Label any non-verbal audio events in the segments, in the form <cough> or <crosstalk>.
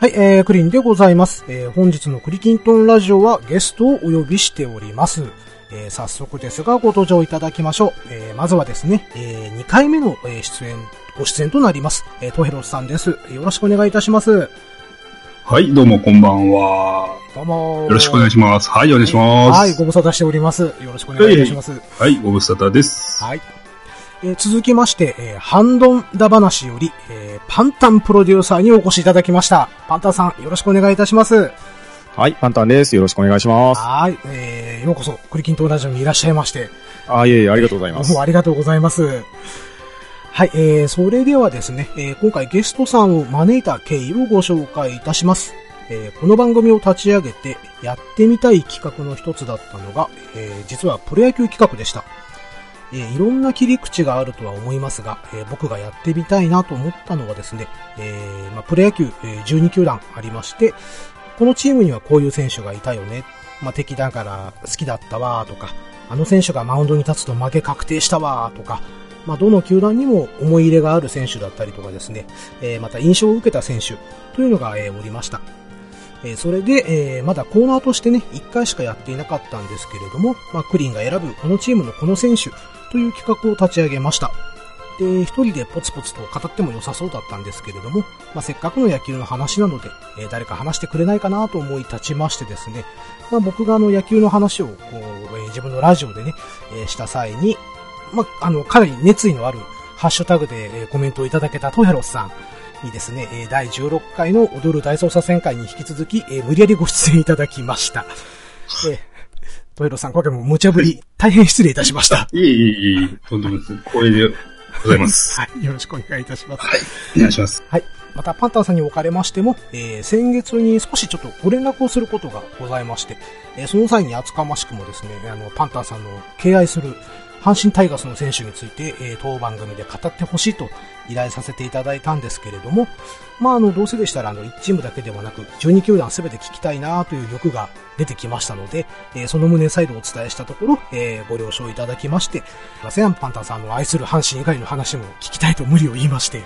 はい、えー、クリーンでございます。えー、本日のクリキントンラジオはゲストをお呼びしております。えー、早速ですがご登場いただきましょう。えー、まずはですね、えー、2回目のえー出演、ご出演となります。えー、トヘロスさんです。よろしくお願いいたします。はい、どうもこんばんは。どうもよろしくお願いしします。はい、お願いします。はい、ご無沙汰しております。よろしくお願いいたします。はい、ご無沙汰です。はい。えー続きまして、えーハンドンダ話より、えーパンタンプロデューサーにお越しいただきました。パンタンさん、よろしくお願いいたします。はい、パンタンです。よろしくお願いします。はい、えー、ようこそ、クリキントンラジオにいらっしゃいまして、あ、いえいえ、ありがとうございますどうも。<laughs> ありがとうございます。はい、えー、それではですね、えー今回ゲストさんを招いた経緯をご紹介いたします。えーこの番組を立ち上げてやってみたい企画の一つだったのが、えー実はプロ野球企画でした。えーいろんな切り口があるとは思いますが、えー僕がやってみたいなと思ったのはですね、えーまあ、プロ野球、えー12球団ありまして、このチームにはこういう選手がいたよね。まあ、敵だから好きだったわとか、あの選手がマウンドに立つと負け確定したわとか、まあ、どの球団にも思い入れがある選手だったりとかですね、えまた印象を受けた選手というのが、えおりました。えそれで、えまだコーナーとしてね、1回しかやっていなかったんですけれども、まあ、クリンが選ぶこのチームのこの選手という企画を立ち上げました。で、一人でポツポツと語っても良さそうだったんですけれども、まあ、せっかくの野球の話なので、えー誰か話してくれないかなと思い立ちましてですね、まあ、僕があの野球の話をこう、えー自分のラジオでね、えーした際に、まあ、あの、かなり熱意のあるハッシュタグで、えコメントをいただけたトヘロスさんにですね、え第16回の踊る大捜査線会に引き続き、え無理やりご出演いただきました。えートヘロスさん、今回も無茶ぶり、大変失礼いたしました。<laughs> いえいえいえ、とんでもないです。光栄でございます。はい、よろしくお願いいたします。はい、お願いします。はい。また、パンタンさんにおかれましても、えー先月に少しちょっとご連絡をすることがございまして、えーその際に厚かましくもですね、あの、パンタンさんの敬愛する阪神タイガースの選手について、えー当番組で語ってほしいと依頼させていただいたんですけれども、まあ、あの、どうせでしたら、あの、1チームだけではなく、12球団すべて聞きたいなという欲が出てきましたので、えーその旨再度お伝えしたところ、えーご了承いただきまして、すいません、パンタンさんの愛する阪神以外の話も聞きたいと無理を言いまして、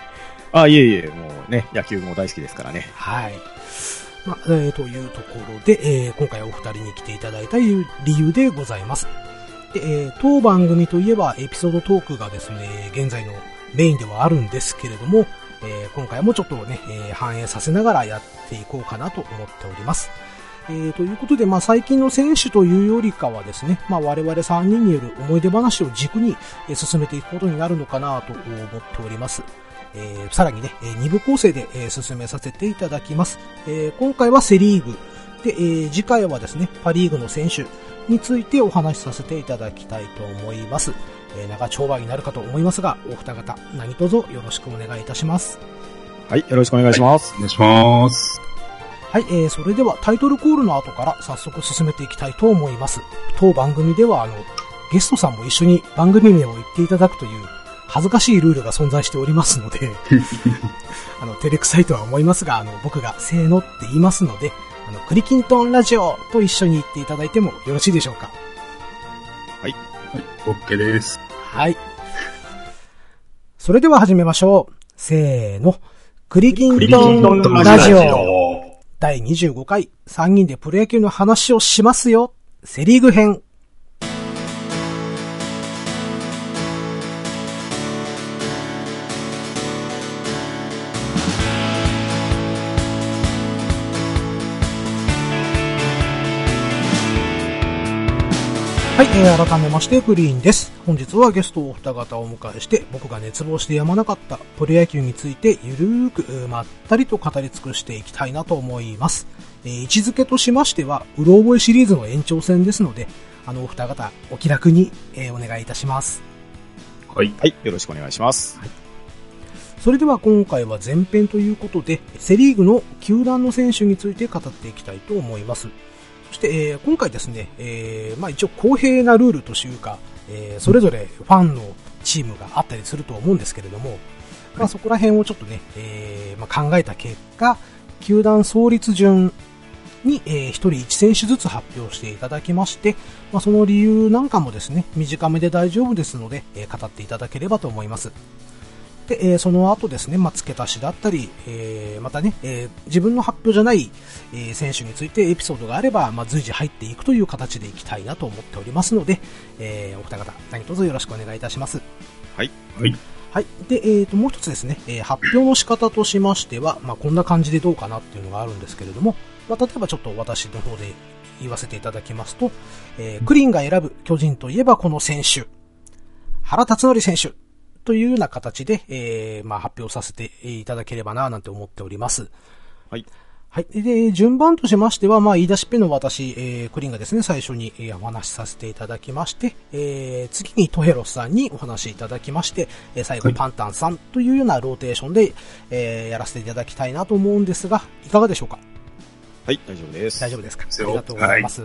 あ、いえいえ、もうね、野球も大好きですからね。はい。まあ、えーというところで、えー今回お二人に来ていただいた理由でございます。で、えー当番組といえばエピソードトークがですね、現在のメインではあるんですけれども、えー今回もちょっとね、えー反映させながらやっていこうかなと思っております。えーということで、まあ、最近の選手というよりかはですね、まあ、我々3人による思い出話を軸に、え進めていくことになるのかなと思っております。えーさらにね、えー二部構成で、え進めさせていただきます。え今回はセリーグ。で、えー次回はですね、パリーグの選手についてお話しさせていただきたいと思います。えー長丁場になるかと思いますが、お二方、何卒よろしくお願いいたします。はい、よろしくお願いします。お願いします。はい、えー、それではタイトルコールの後から早速進めていきたいと思います。当番組では、あの、ゲストさんも一緒に番組名を言っていただくという恥ずかしいルールが存在しておりますので、<laughs> あの、照れくさいとは思いますが、あの、僕がせーのって言いますので、あの、クリキントンラジオと一緒に言っていただいてもよろしいでしょうか。はい、OK です。はい。それでは始めましょう。せーの。クリキントンラジオ。第25回3人でプロ野球の話をしますよ。セリーグ編。はい、えー改めましてグリーンです。本日はゲストをお二方をお迎えして、僕が熱望してやまなかったプロ野球についてゆるーく、まったりと語り尽くしていきたいなと思います。えー位置づけとしましては、うろ覚えシリーズの延長戦ですので、あのお二方、お気楽に、えーお願いいたします。はい。はい、よろしくお願いします。それでは今回は前編ということで、セリーグの球団の選手について語っていきたいと思います。そして、えー今回ですね、えーまあ一応公平なルールというか、えーそれぞれファンのチームがあったりすると思うんですけれども、まあそこら辺をちょっとね、えーまあ、考えた結果、球団創立順に、えー、1人1選手ずつ発表していただきまして、まあ、その理由なんかもですね、短めで大丈夫ですので、えー語っていただければと思います。で、えーその後ですね、まあ、付け足しだったり、えーまたね、えー自分の発表じゃない、えー選手についてエピソードがあれば、まあ、随時入っていくという形でいきたいなと思っておりますので、えーお二方、何卒よろしくお願いいたします。はい。はい。はい。で、えーと、もう一つですね、えー発表の仕方としましては、まあ、こんな感じでどうかなっていうのがあるんですけれども、まあ、例えばちょっと私の方で言わせていただきますと、えークリーンが選ぶ巨人といえばこの選手、原辰徳選手というような形で、えーまあ、発表させていただければな、なんて思っております。はい。はい。で、順番としましては、まあ、言い出しっぺの私、えー、クリーンがですね、最初に、えーお話しさせていただきまして、えー、次にトヘロスさんにお話しいただきまして、えー最後はいパンタンさんというようなローテーションで、えー、やらせていただきたいなと思うんですが、いかがでしょうか？はい、大丈夫です。大丈夫ですか？ありがとうございます。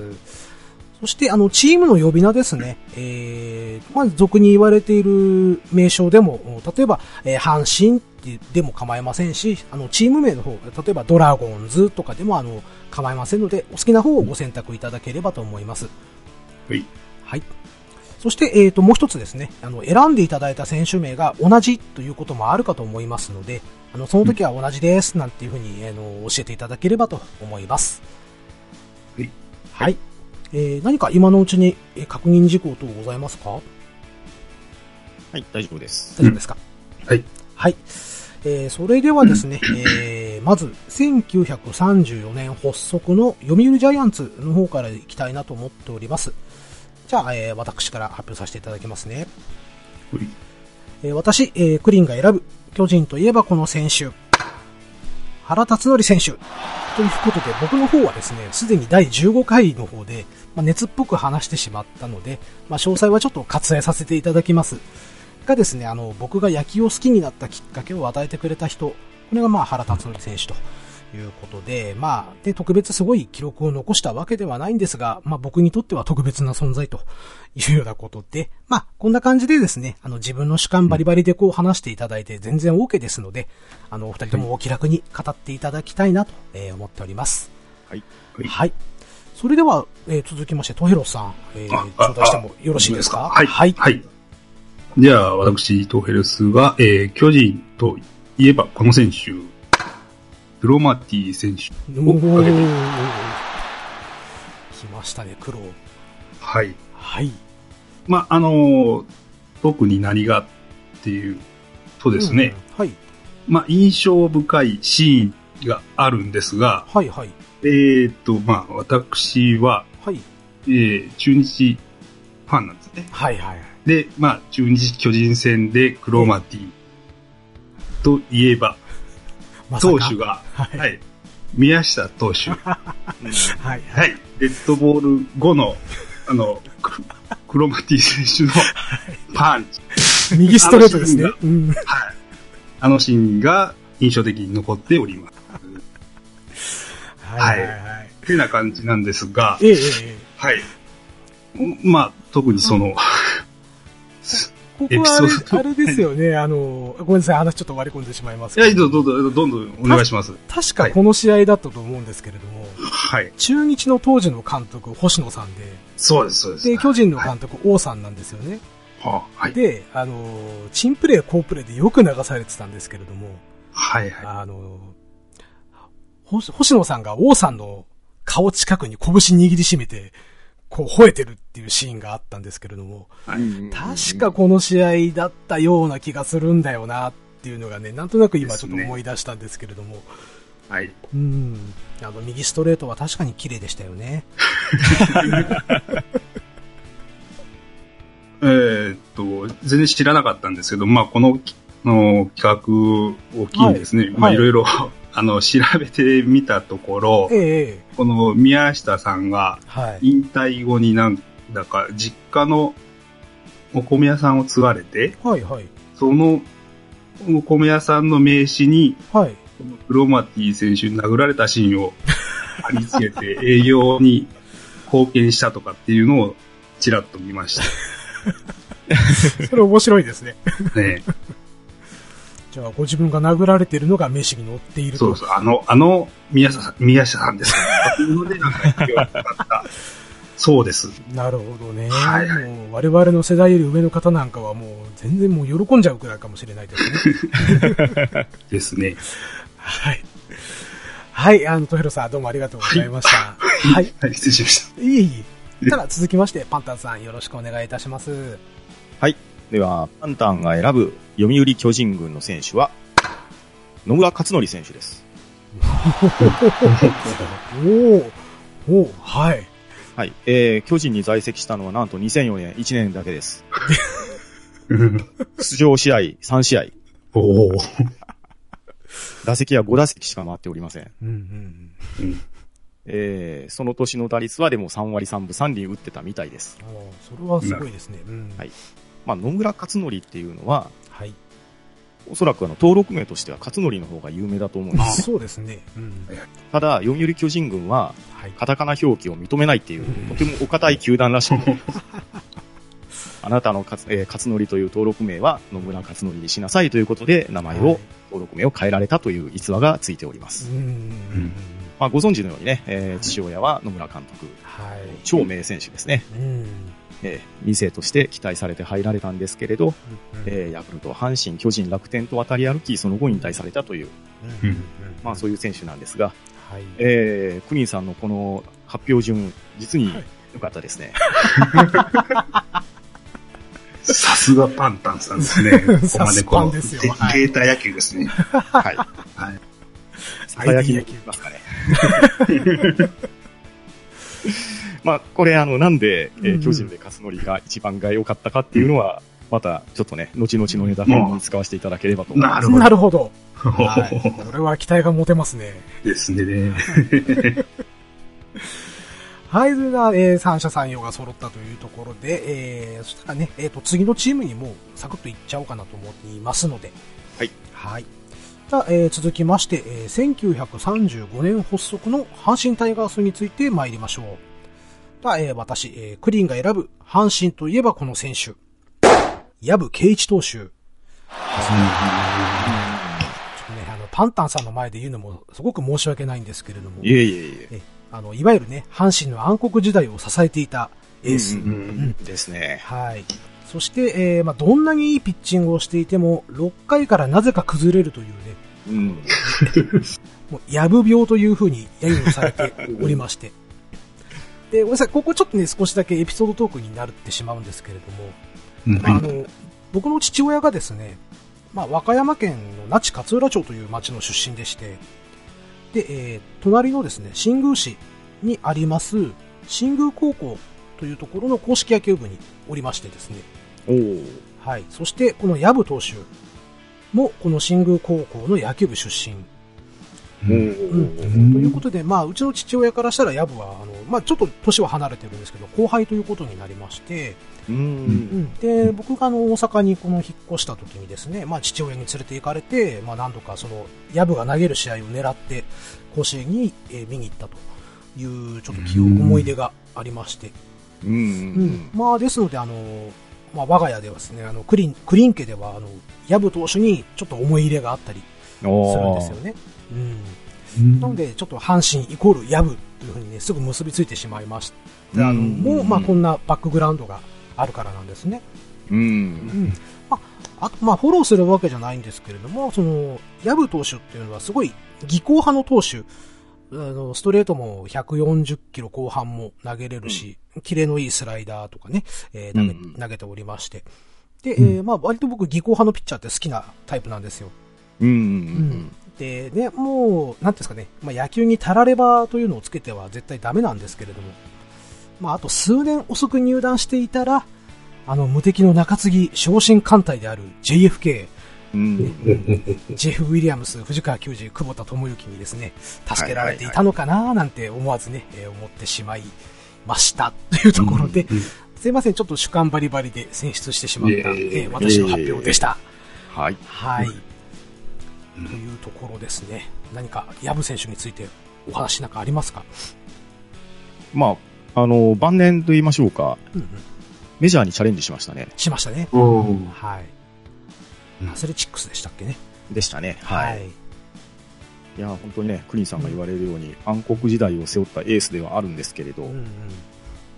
そして、あの、チームの呼び名ですね。えー、まあ、俗に言われている名称でも、例えば、えー阪神ってでも構いませんし、あの、チーム名の方、例えばドラゴンズとかでも、あの、構いませんので、お好きな方をご選択いただければと思います。はい。はい。そして、えーと、もう一つですね、あの、選んでいただいた選手名が同じということもあるかと思いますので、あの、その時は同じです、なんていうふうに、あの、教えていただければと思います。はい。はい。えー、何か今のうちにえー確認事項等ございますか？はい、大丈夫です。大丈夫ですか、はい。はい。えー、それではですね、<clears throat> えー、まず、1934年発足の読売ジャイアンツの方からいきたいなと思っております。じゃあ、えー、私から発表させていただきますね。はいえー私、えークリーンが選ぶ巨人といえばこの選手。原辰徳選手。ということで、僕の方はですね、すでに第15回の方で、まあ、熱っぽく話してしまったので、まあ、詳細はちょっと割愛させていただきます。がですね、あの、僕が野球を好きになったきっかけを与えてくれた人、これがまあ原辰徳選手ということで、まあ、で、特別すごい記録を残したわけではないんですが、まあ僕にとっては特別な存在というようなことで、まあ、こんな感じでですね、あの自分の主観バリバリでこう話していただいて全然 OK ですので、あの、お二人ともお気楽に語っていただきたいなと、えー思っております。はい。はいはい。それでは、えー続きまして、トヘロスさん、えー、あ頂戴してもよろしいですか？はい。はい。はい。じゃあ、私、トヘルスが、えー、巨人といえばこの選手、クロマティ選手を挙げて、来ましたね、苦労。はい。はい。まあ、あのー特に何がっていうとですね、うん。はい。まあ、印象深いシーンがあるんですが、はい、はい。えーっと、まあ、私は、はい。えー、中日ファンなんですね。はい、はい。で、まあ、中日巨人戦でクロマティといえば、ま投手が、はい。は。はいい、宮下投手。<laughs> はい。はい。デッドボール後の、あの、ククロマティ選手のパンチ。右ストレートですね。うん。はい。あのシーンが印象的に残っております。はい、はい、はい。ってな感じなんですが、ええ、はい。まあ、特にその、ここはあれ、ですよね。あの、ごめんなさい、話ちょっと割り込んでしまい。ますい。や、けど。どんどんどんどんどんお願い。します。確かこの試合だったと思うんですけれども、はい。中日の当時の監督、星野さんで、そうです、そうです。で、巨人の監督、王さんなんですよね。はあ、はい。で、あの、チンプレー、コープレーでよく流されてたんですけれども、はい、はい。あの、星星野さんが王さんの顔近くに拳握りしめて、こう吠えてるっていうシーンがあったんですけれども、い。確かこの試合だったような気がするんだよなっていうのがね、なんとなく今ちょっと思い出したんですけれども、はい。うん。あの、右ストレートは確かに綺麗でしたよね。<laughs> えーっと、全然知らなかったんですけど、まあ、この、の企画を機にですね、まあ、はいはいいろいろ、あの、調べてみたところえ、この宮下さんがはい。引退後になんだか、実家のお米屋さんを継がれて、はい、はい。そのお米屋さんの名刺に、はい。このクロマティ選手に殴られたシーンを貼り付けて <laughs> 営業に貢献したとかっていうのをちらっと見まし <laughs> それ面白いですね。たね。じゃあ、ご自分が殴られてるのが名刺に載っていると。そうそう、あの、あの、宮下さん、宮下さんですそうです。なるほどね。はいはいもう我々の世代より上の方なんかはもう全然もう喜んじゃうくらいかもしれないですね。ですね。はい。はい、あの、トヘロさんどうもありがとうございました。はい。はい、失礼しました。いえいえ。ただ続きまして、パンタンさんよろしくお願いいたします。はい。では、パンタンが選ぶ読売巨人軍の選手は、野村克則選手です。<laughs> おおおおはい。はい。えー、巨人に在籍したのはなんと2004年1年だけです。<laughs> 出場試合3試合。おお。打席は5打席しか回っておりません。うんうんうんえー、その年の打率はでも3割3分3厘打ってたみたいです。うん。おーそれはすごいですね。うん。はいまあ、野村克則っていうのは、はい。おそらくあの、登録名としては克則の方が有名だと思うんです。そうですね。うん。ただ、読売巨人軍は、はい。カタカナ表記を認めないっていう、とてもお堅い球団らしくて、<laughs> <laughs> あなたの勝,、えー、勝則という登録名は野村勝則にしなさいということで、名前を、はい登録名を変えられたという逸話がついております。うんうんうん。まあ、ご存知のようにね、えー父親は野村監督、はい。超名選手ですね。うん。えー、2世として期待されて入られたんですけれど、うんえーヤクルト、阪神、巨人、楽天と渡り歩き、その後引退されたという、まあそういう選手なんですが、はい。えー、クリーンさんのこの発表順、実にはい良かったですね。<laughs> さすがパンタンさんですね。<laughs> ここまでこの、さすがですよはいデータ野球ですね。はい。はい。ささやきに言いますかね。<laughs> まあ、これあの、なんで、えーうんうん巨人で勝則が一番が良かったかっていうのは、また、ちょっとね、後々のネタ編に使わせていただければと思います。なるほどなるほど。はい。これは期待が持てますね。ですね。はい、それでは、えー、三者三様が揃ったというところで、えー、そしたらね、えっ、と、次のチームにもうサクッといっちゃおうかなと思っていますので。はい。はい。じゃあ、えー、続きまして、えー、1935年発足の阪神タイガースについて参りましょう。じゃあ、えー、私、えー、クリーンが選ぶ阪神といえばこの選手。藪圭一投手。ちょっとね、あの、パンタンさんの前で言うのもすごく申し訳ないんですけれども。いえいえいえ。えあの、いわゆるね、阪神の暗黒時代を支えていたエース。うんうんですね。はい。そして、えーまあ、どんなにいいピッチングをしていても、6回からなぜか崩れるというね、うん。<laughs> もう、やぶ病という風に揶揄されておりまして。で、ごめんなさい、ここちょっとね、少しだけエピソードトークになってしまうんですけれども、うんまあ、あの、僕の父親がですね、まあ、和歌山県の那智勝浦町という町の出身でして、で、えー隣のですね、新宮市にあります、新宮高校というところの公式野球部におりましてですね、はい。そして、この藪投手も、この新宮高校の野球部出身。おうんーということで、まあ、うちの父親からしたら藪は、あの、まあ、ちょっと年は離れてるんですけど、後輩ということになりまして、う。うんん。で、僕があの、大阪にこの引っ越した時にですね、まあ、父親に連れて行かれて、まあ、何度かその、藪が投げる試合を狙って、甲子園に、えー見に行ったという、ちょっと記憶、思い出がありまして、うん。うん。まあ、ですので、あの、まあ、我が家ではですね、あの、クリン、クリン家では、あの、藪投手にちょっと思い入れがあったりするんおですよね。うん。うんなので、ちょっと阪神イコール藪というふうにね、すぐ結びついてしまいました。あの、うんもう、まあ、こんなバックグラウンドがあるからなんですね。う。うんん。まあ、まあ、フォローするわけじゃないんですけれども、その、藪投手っていうのはすごい技巧派の投手。あの、ストレートも140キロ後半も投げれるし、キレのいいスライダーとかね、えー投げうん投げておりまして。で、えーまあ、割と僕技巧派のピッチャーって好きなタイプなんですよ。うん。うん。う、なんていうんですかね、まあ、野球にたらればというのをつけては絶対ダメなんですけれども、まあ、あと数年遅く入団していたら、あの、無敵の中継ぎ昇進艦隊である JFK、うん。ジェフ・ウィリアムス、藤川球児、久保田智之にですね、助けられていたのかななんて思わずね、えー思ってしまいました。というところで、すいません、ちょっと主観バリバリで選出してしまった、えー私の発表でした。はい。はい。うんというところですね。何か、藪選手についてお話なんかありますか？まあ、あの、晩年と言いましょうか、うんうん。メジャーにチャレンジしましたね。しましたね。はい。うんアスレチックスでしたっけね？でしたね。ははい。いや、本当にね、クリーンさんが言われるように、暗黒時代を背負ったエースではあるんですけれど、うんうん。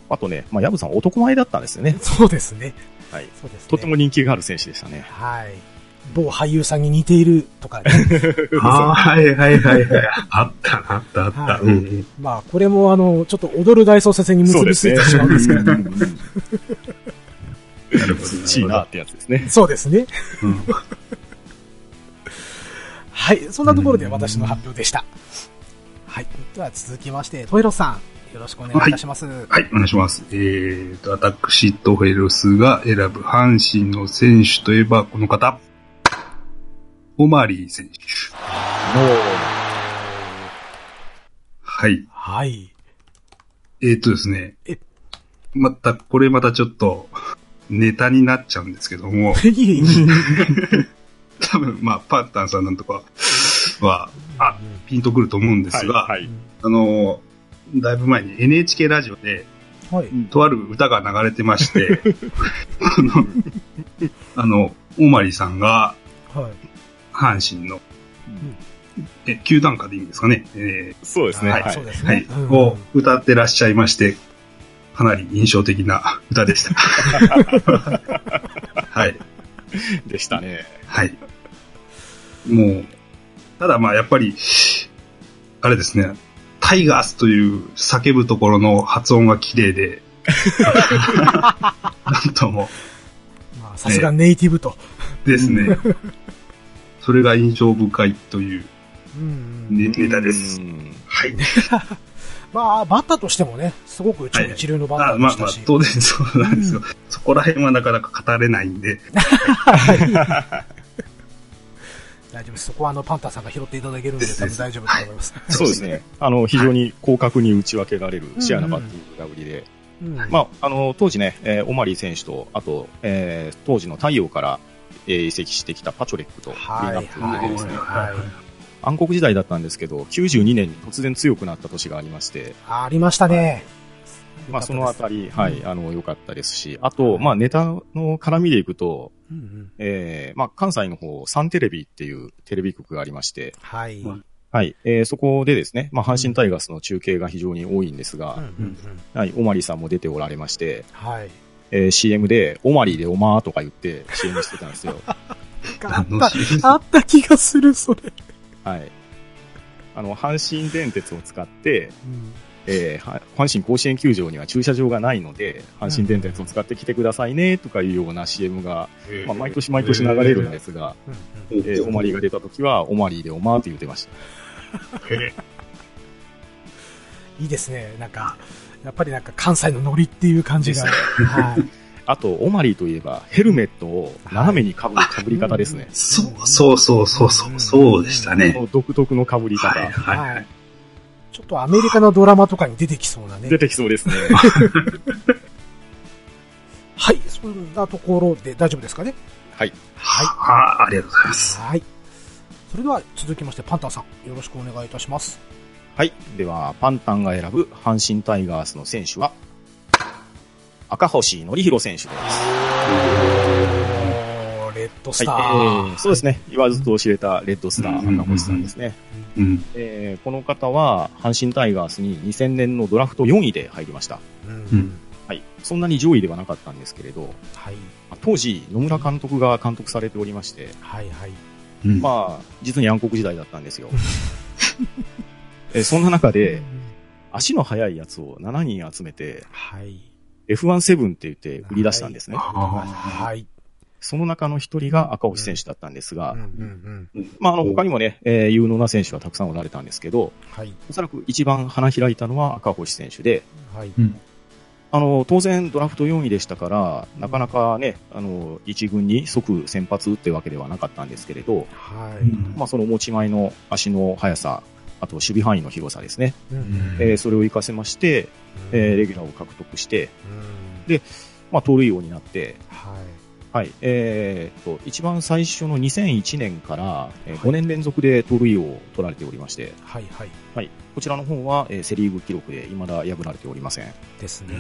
あとね、まあ、ヤブさん男前だったんですよね。そうですね。はい。そうですね。とても人気がある選手でしたね。はい。某俳優さんに似ているとかね。ああ、はいはいはいはい。あったな、あったあった。はいうんうん。まあ、これもあの、ちょっと踊る大捜査線に結びついてしまうんですけれど。うんうんうんなるほど。欲しいなってやつですね。そうですね。うん。<laughs> はい。そんなところで私の発表でした。はい。では続きまして、トイロスさん、よろしくお願いいたします。はい、お願いします。えーと、私、トヘロスが選ぶ阪神の選手といえばこの方。オマリー選手。はい。はい。えーとですねえ。また、これまたちょっと、ネタになっちゃうんですけども。<laughs> <laughs> 多分、まあ、パンタンさんなんとかは、あ、ピンとくると思うんですが、はい。あの、だいぶ前に NHK ラジオで、はい。とある歌が流れてまして、<laughs> あの、あの、オマリさんが、はい。阪神の、え、球団歌でいいんですかね、えそうですね。はいはいそうですーはいを歌ってらっしゃいまして、かなり印象的な歌でした。<laughs> はい。でしたね。はい。もう、ただまあやっぱり、あれですね、タイガースという叫ぶところの発音が綺麗で、<laughs> なんともまあさすがネイティブと。ですね、それが印象深いといううんうんネネタですう。んはい。<laughs> まあ、バッターとしてもね、すごく超一流のバッタあまあまあーでしたし。、当然そうなんですよ。そこら辺はなかなか語れないんで、<laughs> 大丈夫です。そこはあの、パンタンさんが拾っていただけるんで、多分大丈夫だと思います。<laughs> そうですね。あの、非常に広角に打ち分けられるシェアなバッティングが売りで、うんまあ、あの、当時ね、えーオマリー選手と、あと、えー当時の太陽から、えー移籍してきたパチョレックと、はい、クリーンアップですね、はい。暗黒時代だったんですけど、92年に突然強くなった年がありまして、ありましたね。まあ、そのあたり。り、はい、あの、良かったですし、あと、まあ、ネタの絡みでいくと、えーまあ、関西の方、サンテレビっていうテレビ局がありまして、はい。うんはい、えーそこでですね、まあ、阪神タイガースの中継が非常に多いんですが、うんうんはい、オマリーさんも出ておられまして、はい。えー CM で、オマリーでおまーとか言って CM してたんですよ。<laughs> あった、あった気がする、それ。はい。あの、阪神電鉄を使って、えーは阪神甲子園球場には駐車場がないので、阪神電鉄を使って来てくださいね、とかいうような CM が、まあ、毎年毎年流れるんですが、うんうんえーオマリーが出た時は、オマリーでおまーって言ってました。<laughs> いいですね。なんか、やっぱりなんか関西のノリっていう感じが。はい。あと、オマリーといえば、ヘルメットを斜めにかぶるかぶり方ですね。そうそうそうそうそう、そうでしたね。独特のかぶり方。はいはいははいい。ちょっとアメリカのドラマとかに出てきそうなね。出てきそうですね。<laughs> はい。そんなところで大丈夫ですかね？はい。はい。あありがとうございます。はい。それでは続きまして、パンタンさん、よろしくお願いいたします。はい。では、パンタンが選ぶ阪神タイガースの選手は、赤星則弘選手です。レッドスはい、ター。えーそうですね。言わずと知れたレッドスターうん赤星さんですね。うん。えーこの方は、阪神タイガースに2000年のドラフト4位で入りました。うんうんはい。そんなに上位ではなかったんですけれど、はい。まあ当時、野村監督が監督されておりまして、はいはい。うんまあ、実に暗黒時代だったんですよ。<laughs> えーそんな中で、足の速いやつを7人集めて、はい。F17 って言って売り出したんですね。はい。その中の一人が赤星選手だったんですが。まあ、あの、他にもね、えー有能な選手はたくさんおられたんですけど、はい。おそらく一番花開いたのは赤星選手で、はい。あの、当然ドラフト4位でしたから、なかなかね、あの、一軍に即先発ってわけではなかったんですけれど、はい。まあ、その持ち前の足の速さ、あと守備範囲の広さですね。うんうんえーそれを活かせまして、えーレギュラーを獲得して、うんでまあ、盗塁王になって、はい。はい、えーっと、一番最初の2001年から、えー5年連続で盗塁王を取られておりまして、はいはい。はい、こちらの方は、えーセリーグ記録で未だ破られておりません。ですね。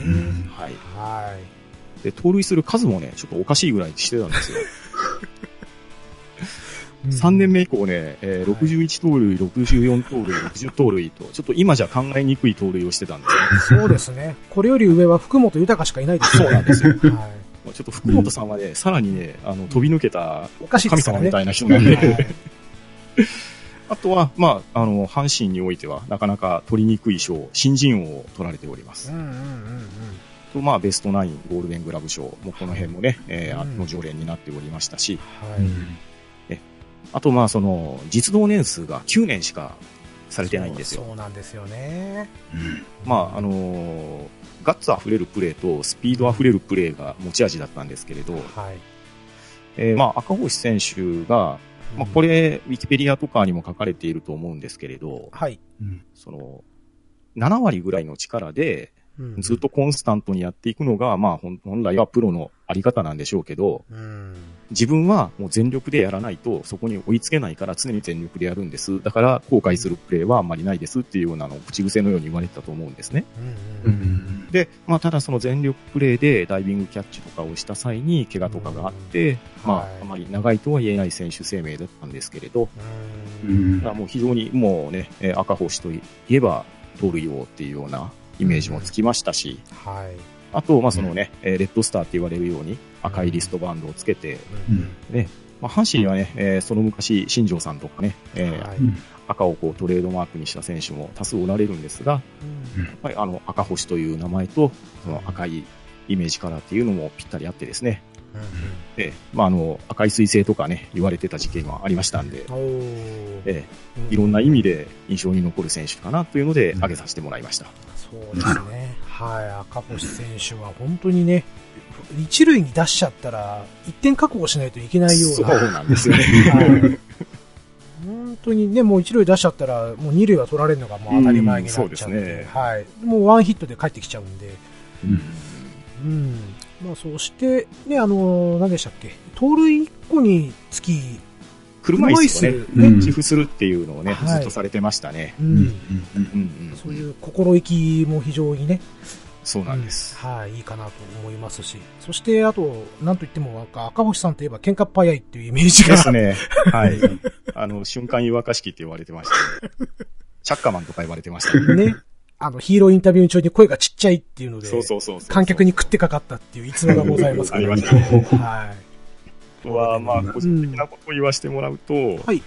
はい。はい。で、盗塁する数もね、ちょっとおかしいぐらいしてたんですよ。<laughs> 3年目以降ね、えー、61盗塁、64盗塁、60盗塁と、ちょっと今じゃ考えにくい盗塁をしてたんですね。そうですね。これより上は福本豊しかいないですそうなんですよ。はい。ちょっと福本さんはね、うん、さらにね、あの、飛び抜けた、神様みたいな人なんで、ね、あとは、まあ、あの、阪神においては、なかなか取りにくい賞、新人王を取られております。うんうんうんうん。と、まあ、ベストナイン、ゴールデングラブ賞、もうこの辺もね、えー、の常連になっておりましたし、はい。えあと、まあ、その、実動年数が9年しかされてないんですよ。そうなんですよね。うん。まあ、あのー、ガッツあふれるプレーとスピードあふれるプレーが持ち味だったんですけれど、はい。えー、まあ、赤星選手が、まあ、これ、ウィキペディアとかにも書かれていると思うんですけれど、はい。その、7割ぐらいの力で、ずっとコンスタントにやっていくのが、まあ本来はプロのあり方なんでしょうけど、うん、自分はもう全力でやらないとそこに追いつけないから常に全力でやるんです。だから後悔するプレーはあんまりないですっていうようなのを口癖のように言われてたと思うんですね。で、まあただその全力プレーでダイビングキャッチとかをした際に怪我とかがあって、まああまり長いとは言えない選手生命だったんですけれど、うん、もう非常にもうね、赤星といえば盗塁王っていうようなイメージもつきましたし、はい。あと、まあ、そのね、うん、レッドスターって言われるように赤いリストバンドをつけて、うん、ね、まあ、阪神にはね、えー、その昔、新庄さんとかね、えー、はい、赤をこうトレードマークにした選手も多数おられるんですが、うん、やっぱりあの赤星という名前と、その赤いイメージカラーっていうのもぴったりあってですね、うんうん、まあ、あの赤い彗星とかね言われてた事件がありましたんで、えいろんな意味で印象に残る選手かなというので挙げさせてもらいました。そうですね。はい、赤星選手は本当にね、一塁に出しちゃったら、一点確保しないといけないような。そうなんですよね。はい本当にね、もう一塁出しちゃったら、もう二塁は取られるのがもう当たり前になっちゃって、うんね、はい。もうワンヒットで帰ってきちゃうんで、うん。うん。まあ、そして、ね、あのー、何でしたっけ、盗塁1個につき、車椅子をね、ね寄付するっていうのをね、ずっとされてましたね。そういう心意気も非常にね、そうなんです。はい、いいかなと思いますし。そして、あと、なんといっても、赤星さんといえば喧嘩っ早いっていうイメージが。ですね。<laughs> はい。あの、瞬間湯沸かし器って言われてました、チャッカマンとか言われてましたね。あの、ヒーローインタビュー中に声がちっちゃいっていうので、そうそうそう観客に食ってかかったっていう逸話がございますから、ね。<laughs> ありましたね。はい。とは、まあ、個人的なことを言わせてもらうと、はい。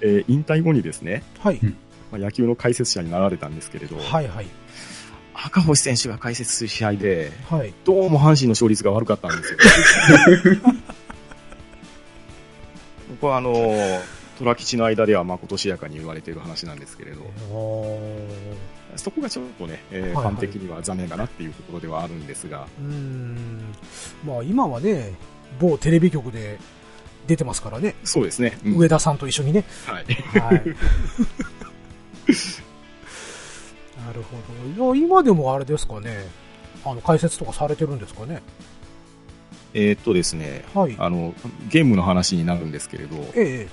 えー、引退後にですね、はい。まあ、野球の解説者になられたんですけれど、はいはい。赤星選手が解説する試合で、はい。どうも阪神の勝率が悪かったんですよ。<laughs> 僕はあのー、虎吉の間ではまことしやかに言われている話なんですけれど、そこがちょっとね、えー、はいはい、ファン的には残念だなっていうところではあるんですが。うん。まあ今はね、某テレビ局で出てますからね。そうですね。うん、上田さんと一緒にね。はい。はい。<laughs> なるほど。いや、今でもあれですかね。あの、解説とかされてるんですかね。えー、っとですね、はい、あの、ゲームの話になるんですけれど、ええ、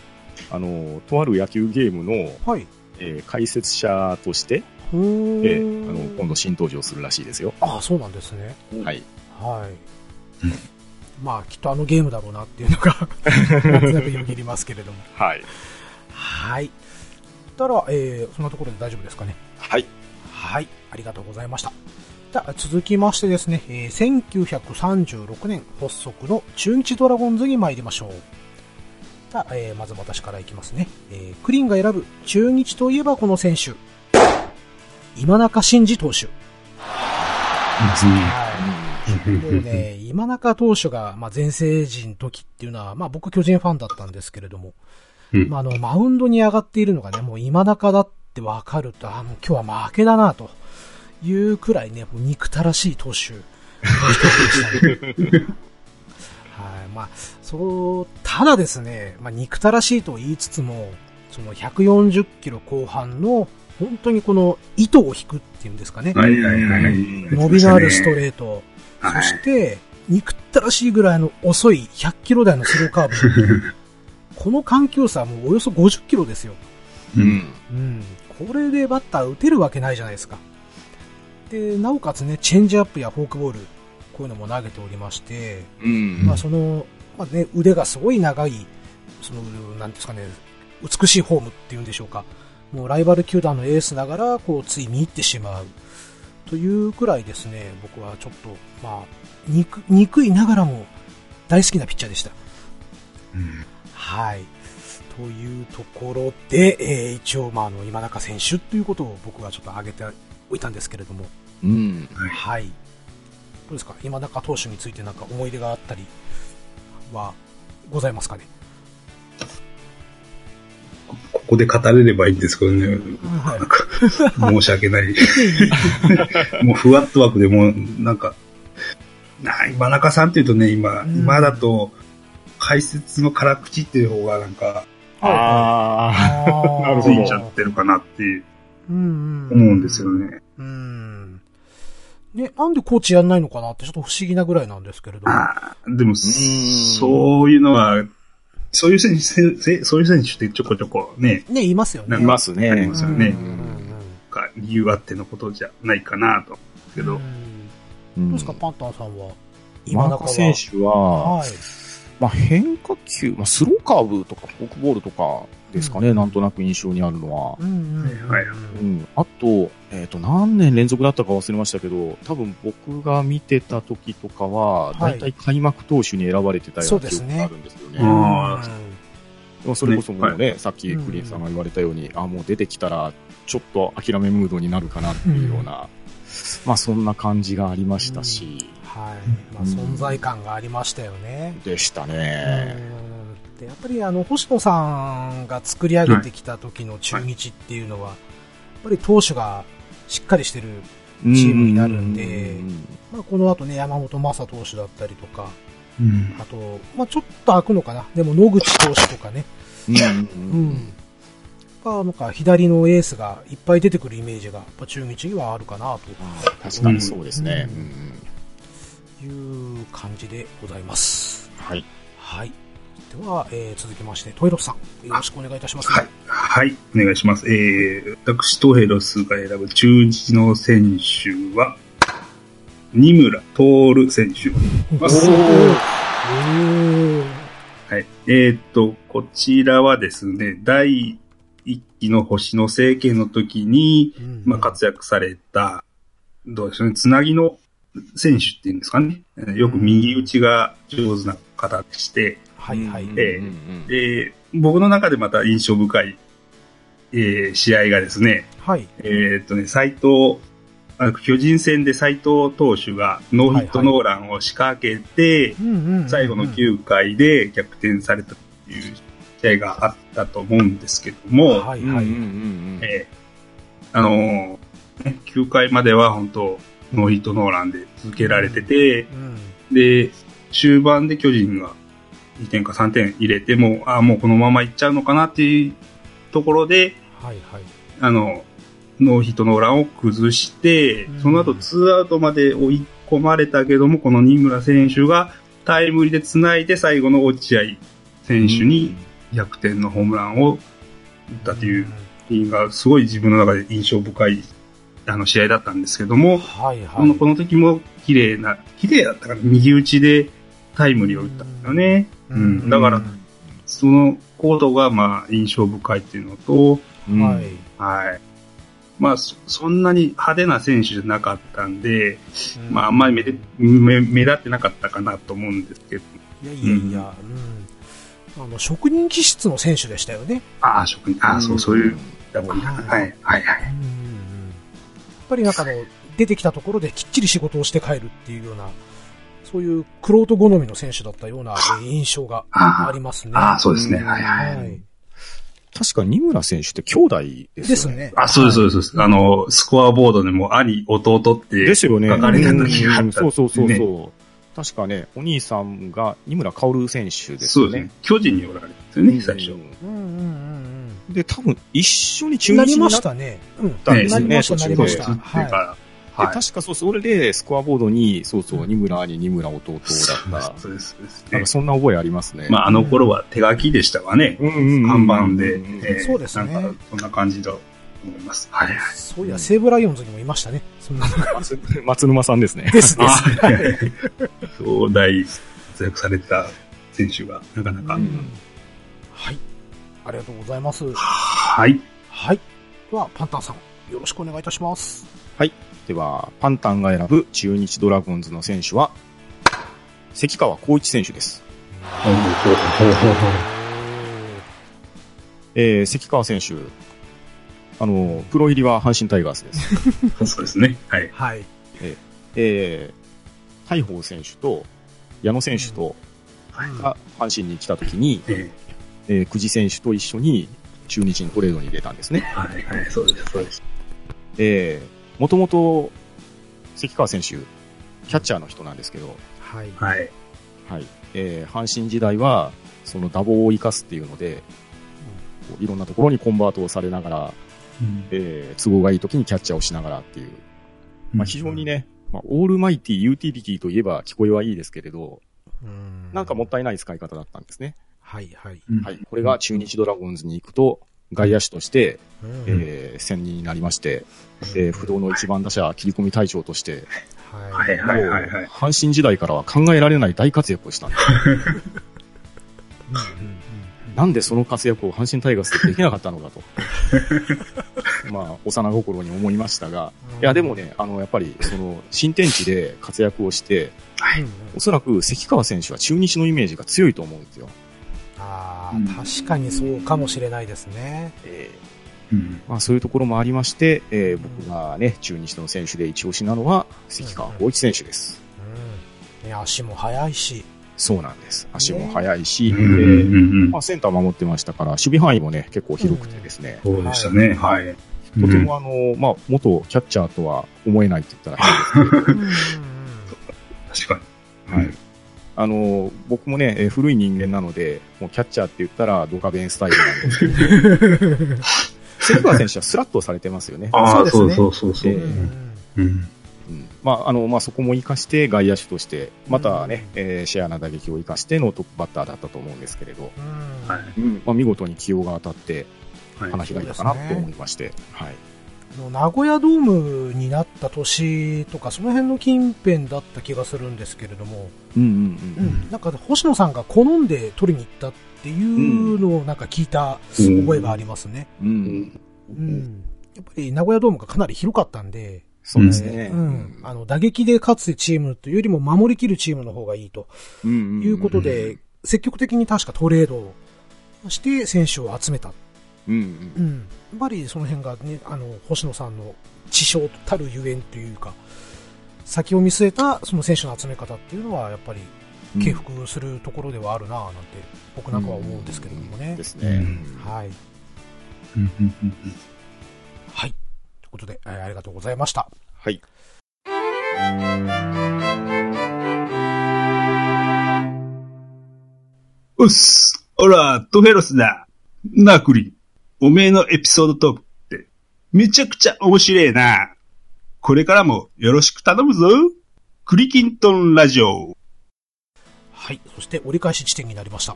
あの、とある野球ゲームの、はい、えー、解説者として、えー、あの今度新登場するらしいですよ。ああ、そうなんですね。はい。はい。まあ、きっとあのゲームだろうなっていうのがなんとなくよぎりますけれども。はい。はい。たら、えー、そんなところで大丈夫ですかね。はい。はい。ありがとうございました。じゃ続きましてですね、えー、1936年発足の中日ドラゴンズに参りましょう。じゃえー、まず私からいきますね。えー、クリンが選ぶ中日といえばこの選手。今中真司投手。はいもうね、今中投手が、まあ、前世人時っていうのは、まあ、僕巨人ファンだったんですけれども、うん、まあ、あの、マウンドに上がっているのがね、もう今中だってわかると、あ、もう今日は負けだな、というくらいね、もう憎たらしい投手の一人でしたね。<laughs> はい、まあ、そう、ただですね、まあ、憎たらしいと言いつつも、その140キロ後半の、本当にこの糸を引くっていうんですかね。はいはいはい。伸びのあるストレート。そして、憎ったらしいぐらいの遅い100キロ台のスローカーブ。<laughs> この環境差はもうおよそ50キロですよ。うん。うん。これでバッター打てるわけないじゃないですか。で、なおかつね、チェンジアップやフォークボール、こういうのも投げておりまして、うん。まあその、まあね、腕がすごい長いその、なんですかね、美しいフォームっていうんでしょうか。もうライバル球団のエースながら、こう、つい見入ってしまう。というくらいですね、僕はちょっと、まあ、憎、憎いながらも大好きなピッチャーでした。うん、はい。というところで、えー、一応、まあ、あの、今中選手ということを僕はちょっと挙げておいたんですけれども。うん。はい。どうですか？今中投手についてなんか思い出があったりはございますかね？ここで語れればいいんですけどね。はい、なんか、申し訳ない。<laughs> もうふわっと枠でも、なんか、な今中さんっていうとね、今、うん、今だと、解説の辛口っていう方がなんか、ああ、ついちゃってるかなっていう、思うんですよね。うん。ね、なんでコーチやんないのかなってちょっと不思議なぐらいなんですけれども。あでも、そういうのは、そういう選手、そういう選手ってちょこちょこね。ね、いますよね。いますね。ありますよね。か理由あってのことじゃないかなと。けど。どうですか、パンタンさんは？今中選手は、はい。まあ、変化球、まあ、スローカーブとかフォークボールとかですかね、うん、なんとなく印象にあるのは。うん、あと、えっ、ー、と、何年連続だったか忘れましたけど、多分僕が見てた時とかは、大体開幕投手に選ばれてたような記憶があるんですよね。でもそれこそもうね、はい、さっきクリーンさんが言われたように、うん、あ、もう出てきたら、ちょっと諦めムードになるかなっていうような、うん、まあそんな感じがありましたし、はい。まあ、存在感がありましたよね。でしたね。で、やっぱりあの、星野さんが作り上げてきた時の中日っていうのは、やっぱり投手がしっかりしてるチームになるんで、まあ、この後ね、山本正投手だったりとか、うん、あと、まあ、ちょっと開くのかな。でも野口投手とかね。うん。うん。なんか左のエースがいっぱい出てくるイメージが、やっぱ中日にはあるかなと。確かにそうですね。うんいう感じでございます。はい。はい。では、えー、続きまして、トイロスさん、よろしくお願いいたします、はい。はい、お願いします。えー、私、トイロスが選ぶ中日の選手は、二村徹選手。おはい。えー、っと、こちらはですね、第一期の星の政権の時に、うん、まあ、活躍された、どうでしょうね、つなぎの選手っていうんですかね。よく右打ちが上手な方でして、はいはい。えー、で、僕の中でまた印象深い、えー、試合がですね、はい。えっとね、斎藤、あ巨人戦で斎藤投手がノーヒットノーランを仕掛けて、最後の9回で逆転されたという試合があったと思うんですけども、はいはい。えー、あのー、9回までは本当、ノーヒットノーランで続けられてて、うん、で、終盤で巨人が2点か3点入れても、ああ、もうこのままいっちゃうのかなっていうところで、はいはい、あの、ノーヒットノーランを崩して、その後2アウトまで追い込まれたけども、この新村選手がタイムリーで繋いで最後の落合選手に逆転のホームランを打ったというシーンがすごい自分の中で印象深いあの試合だったんですけども、はいはい、このこの時も綺麗な、綺麗だったから右打ちでタイムリーを打ったんだよね。うん。うん、だから、そのコードがまあ印象深いっていうのと、はい。はい。まあそ、そんなに派手な選手じゃなかったんで、うん、まあ、あんまり目で目目立ってなかったかなと思うんですけど。いやいやいや、うん、あの、職人気質の選手でしたよね。ああ、職人、ああ、そう、そういう、はい、はい、はい。っぱりなんかの、出てきたところできっちり仕事をして帰るっていうような、そういうクロート好みの選手だったような印象がありますね。ああ、そうですね。はいはい。はい、確か二村選手って兄弟ですね。ですね。あ、そうです、そうです。あの、スコアボードでも兄、弟ってですよね。書かれた時があった、そうそうそうそう。確かね、お兄さんが二村薫選手ですね。そうですね。巨人におられるんですよね、最初。うんうんうんで、多分一緒に中日になりましたね。うん。なりました、なりました。はい。で、確かそう、それでスコアボードに、そうそう、二村兄、二村弟だった。そうです、そうです。なんかそんな覚えありますね。まあ、あの頃は手書きでしたわね。看板で。そうですね。なんか、そんな感じだと思います。はいはい。そういや、西武ライオンズにもいましたね。そんな <laughs> 松沼さんですね。ですです。そう、大活躍された選手が、なかなか。はい。ありがとうございます。はい。はい。では、パンタンさん、よろしくお願いいたします。では、パンタンが選ぶ中日ドラゴンズの選手は、関川光一選手です。<laughs> えー、関川選手、あの、プロ入りは阪神タイガースです。<laughs> そうですね。はい。はい。えー、大鵬選手と矢野選手とはい。が阪神に来た時に、ええー、久慈選手と一緒に中日にトレードに出たんですね。ーはい、はい、そうです、そうです。えー、もともと関川選手、キャッチャーの人なんですけど、はい。はい。はい。えー、阪神時代は、その打棒を生かすっていうので、こういろんなところにコンバートをされながら、えー、都合がいい時にキャッチャーをしながらっていう、まあ非常にね、まあ、オールマイティユーティリティといえば聞こえはいいですけれど、うんなんかもったいない使い方だったんですね。はい、はい。うんはい。これが中日ドラゴンズに行くと、外野手として、うんえー、専任になりまして、えー、不動の一番打者切り込み隊長として、は。はいい、はい、はい、はい。阪神時代からは考えられない大活躍をしたんです。<laughs> うんうんなんでその活躍を阪神タイガースでできなかったのかと。<laughs> まあ、幼心に思いましたが、うんいや、でもね、あの、やっぱり、その、新天地で活躍をして、うんうんおそらく関川選手は中日のイメージが強いと思うんですよ。ああ、うん確かにそうかもしれないですね。えうんーまあ、そういうところもありまして、えー僕がね、中日の選手で一押しなのは、関川光一選手です。うん。ね、足も速いし。そうなんです。足も速いし、うんうんえーうんまあ、センター守ってましたから、守備範囲もね、結構広くてですね、そうでしたね。はい。とてもあの、まあ、元キャッチャーとは思えないって言ったら変ですけ <laughs> 確かに。はい。あの、僕もね、えー古い人間なので、もうキャッチャーって言ったらドカベンスタイルなんで。すけど、関川選手はスラッとされてますよね。ああ、そううそですね。そうそうそう。えう。んうんうん。うん。まあ、あの、まあ、そこも活かして外野手として、またね、えーシェアな打撃を活かしてのトップバッターだったと思うんですけれど、うん。はい。うん。まあ、見事に起用が当たって、はい。花開いたかなと思いまして、はい。あの名古屋ドームになった年とか、その辺の近辺だった気がするんですけれども、うんうんううんん。なんか星野さんが好んで取りに行ったっていうのをなんか聞いた覚えがありますね。うん。やっぱり名古屋ドームがかなり広かったんで、そうですね。うん。あの、打撃で勝つチームというよりも守りきるチームの方がいいということで、積極的に確かトレードをして選手を集めた。うんうんうん。やっぱりその辺がね、あの、星野さんの知性たるゆえんというか、先を見据えたその選手の集め方っていうのはやっぱりうん。敬服するところではあるなぁなんて僕なんかは思うんですけれどもねで。すね。はい。うんうんうんはい。ということで、えーありがとうございました。はい。うっす。ほら、トフェロスだ。なあ、クリ。おめえのエピソードトークって、めちゃくちゃ面白えな。これからもよろしく頼むぞ。クリキントンラジオ。はい。そして折り返し地点になりました。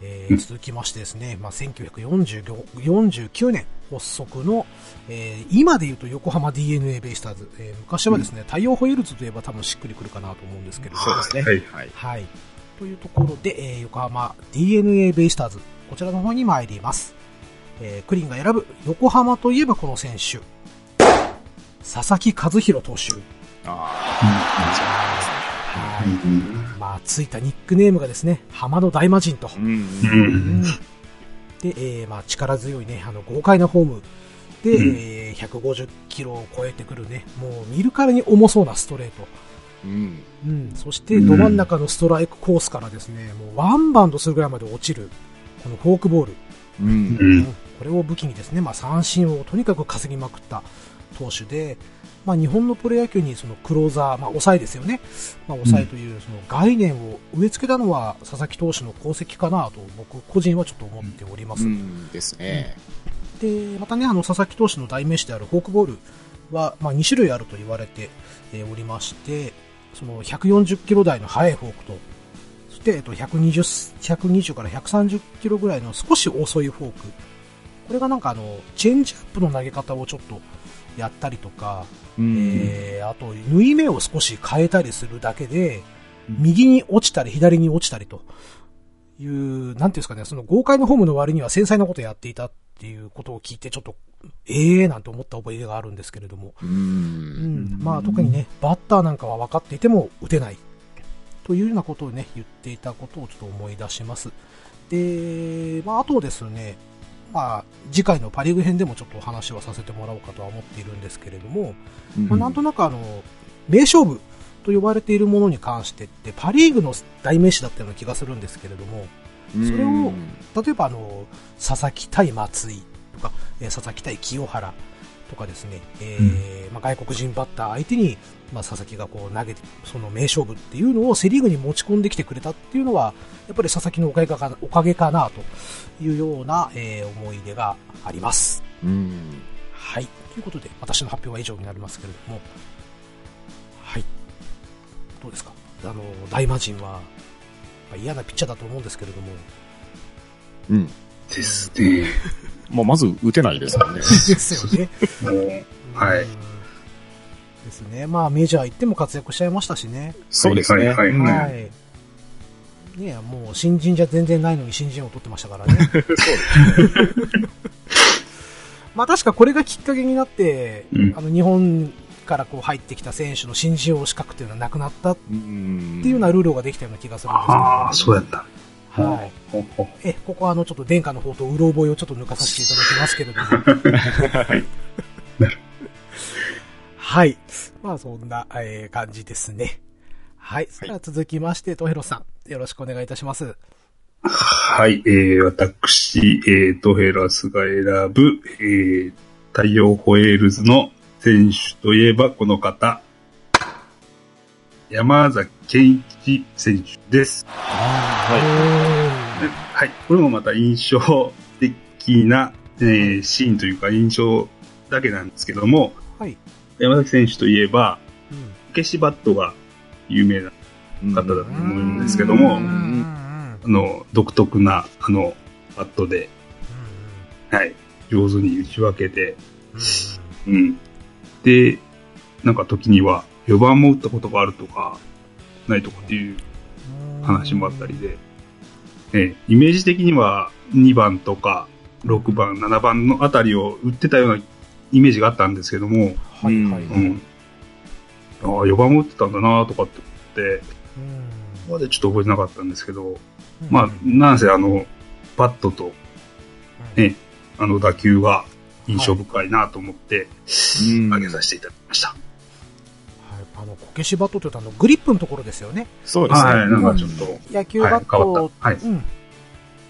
えーうん続きましてですね、まあ、1949 49年発足の、えー今で言うと横浜 DNA ベイスターズ、えー昔はですね、太陽ホイールズといえば多分しっくりくるかなと思うんですけれどそうですね。はいはい。はい。というところで、えー横浜 DNA ベイスターズ、こちらの方に参ります。えークリンが選ぶ横浜といえばこの選手。佐々木和弘投手。あはい。うんまあ、ついたニックネームがですね、浜の大魔神と。で、えーまあ、力強いね、あの、豪快なフォームで、うんえー150キロを超えてくるね、もう見るからに重そうなストレート。うん。うん、そして、ど真ん中のストライクコースからですね、もうワンバウンドするぐらいまで落ちる、このフォークボール。うん。うんうんこれを武器にですね、まあ、三振をとにかく稼ぎまくった投手で、まあ、日本のプロ野球にそのクローザー、まあ、抑えですよね。まあ、抑えというその概念を植え付けたのは佐々木投手の功績かなと僕個人はちょっと思っております。うんですね。で、またね、あの、佐々木投手の代名詞であるフォークボールは、まあ、2種類あると言われてえーおりまして、その140キロ台の速いフォークと、そして、えっと、120、120から130キロぐらいの少し遅いフォーク。これがなんかあの、チェンジアップの投げ方をちょっとやったりとか、うんえー、あと、縫い目を少し変えたりするだけで、うん右に落ちたり左に落ちたりという、なんていうんですかね、その豪快なフォームの割には繊細なことやっていたっていうことを聞いて、ちょっと、ええー、なんて思った覚えがあるんですけれども。ううんん。まあ特にね、バッターなんかは分かっていても打てない。というようなことをね、言っていたことをちょっと思い出します。で、まああとですね、まあ次回のパリーグ編でもちょっとお話はさせてもらおうかとは思っているんですけれども、まあ、なんとなくあの、名勝負と呼ばれているものに関してって、パリーグの代名詞だったような気がするんですけれども、それを例えばあの、佐々木対松井とか、えー佐々木対清原とかですね、えーまあ、外国人バッター相手に、まあ、佐々木がこう投げて、その名勝負っていうのをセリーグに持ち込んできてくれたっていうのは、やっぱり佐々木のおかげかなおかげかなというような、えー思い出があります。うん。はい。ということで、私の発表は以上になりますけれども、はい。どうですか？あの、大魔神は、まあ嫌なピッチャーだと思うんですけれども、うん。ですね。まあ、まず打てないですからね。<laughs> ですよね。<laughs> もう、はいうん。ですね。まあ、メジャー行っても活躍しちゃいましたしね。そうですね。はいはいうんはいはい。ねえもう新人じゃ全然ないのに新人を取ってましたからね。<laughs> そうです。<laughs> まあ確かこれがきっかけになって、うんあの日本からこう入ってきた選手の新人王資格っていうのはなくなったっうん。ていうようなルールができたような気がするんですけど、ああ、そうやった。はい。え、ここはあのちょっと殿下の方とうろ覚えをちょっと抜かさせていただきますけれども。はい。はい。まあそんな、えー感じですね。はい。それでは続きまして、トヘロさん、よろしくお願いいたします。はい、えー、私、えー、トヘラスが選ぶ、えー、太陽ホエールズの選手といえばこの方、山崎健一選手です。ははい、これもまた印象的な、えーシーンというか印象だけなんですけども、はい。山崎選手といえば、うん。消しバットが有名な、い。方だと思うんですけどもうんうんうんあの、独特な、あの、バットで、はい、上手に打ち分けて、うん。で、なんか時には4番も打ったことがあるとか、ないとかっていううん話もあったりで、ええイメージ的には2番とか6番、7番のあたりを打ってたようなイメージがあったんですけども、はいはい。う。ん。ああ、4番も打ってたんだなとかって思って、うんまでちょっと覚えてなかったんですけど、うんまあ、なんせあの、バットとうんねあの打球が印象深いなと思って、うん挙げさせていただきました。はい、あの、こけしバットというとあの、グリップのところですよね。そうですね。はい、なんかちょっと、野球バッはい変わト、ったはいうん。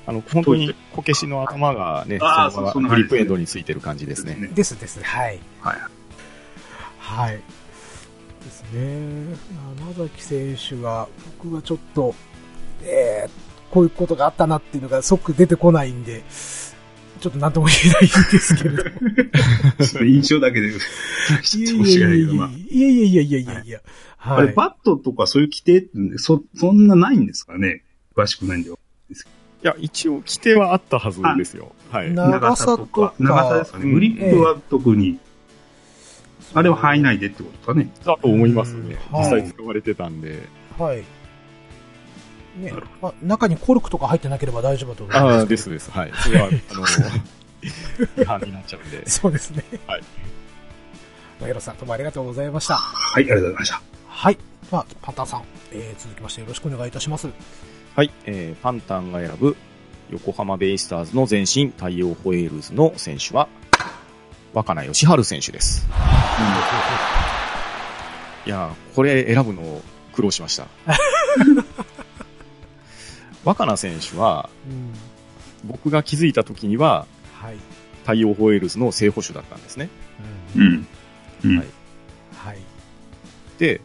あの、本当にこけしの頭がね、そのままグリップエンドについてる感じですね。ですです。はい。はい。はい。ですね。山崎選手が、僕はちょっと、えー、こういうことがあったなっていうのが即出てこないんで、ちょっと何とも言えないんですけれども。<laughs> その印象だけで知ってほしいないけど、まあ。いやいやいやいやいやいや。はい。あれ、バットとかそういう規定って、そ、そんなないんですかね詳しくないんだよ。いや、一応、規定はあったはずですよ。はい。な長さとか長さですかね。うんグリップは特に、あれは範囲内でってことかね。だと思いますね。はい実際使われてたんで。はい。ねまあ、中にコルクとか入ってなければ大丈夫だと思います。ああ、ですです。はい。それは、あの、<laughs> 違反になっちゃうんで。そうですね。はい。まあ、ヒロさん、どうもありがとうございました。はい、ありがとうございました。はい。では、パンタンさん、えー、続きましてよろしくお願いいたします。はい。えー、パンタンが選ぶ横浜ベイスターズの前身太陽ホエールズの選手は、若菜義治選手です。いやーこれ選ぶの苦労しました。<laughs> 若菜選手は、うん。僕が気づいた時には、はい。太陽ホエールズの正捕手だったんですね。う。うんん。うん。はいはい。で、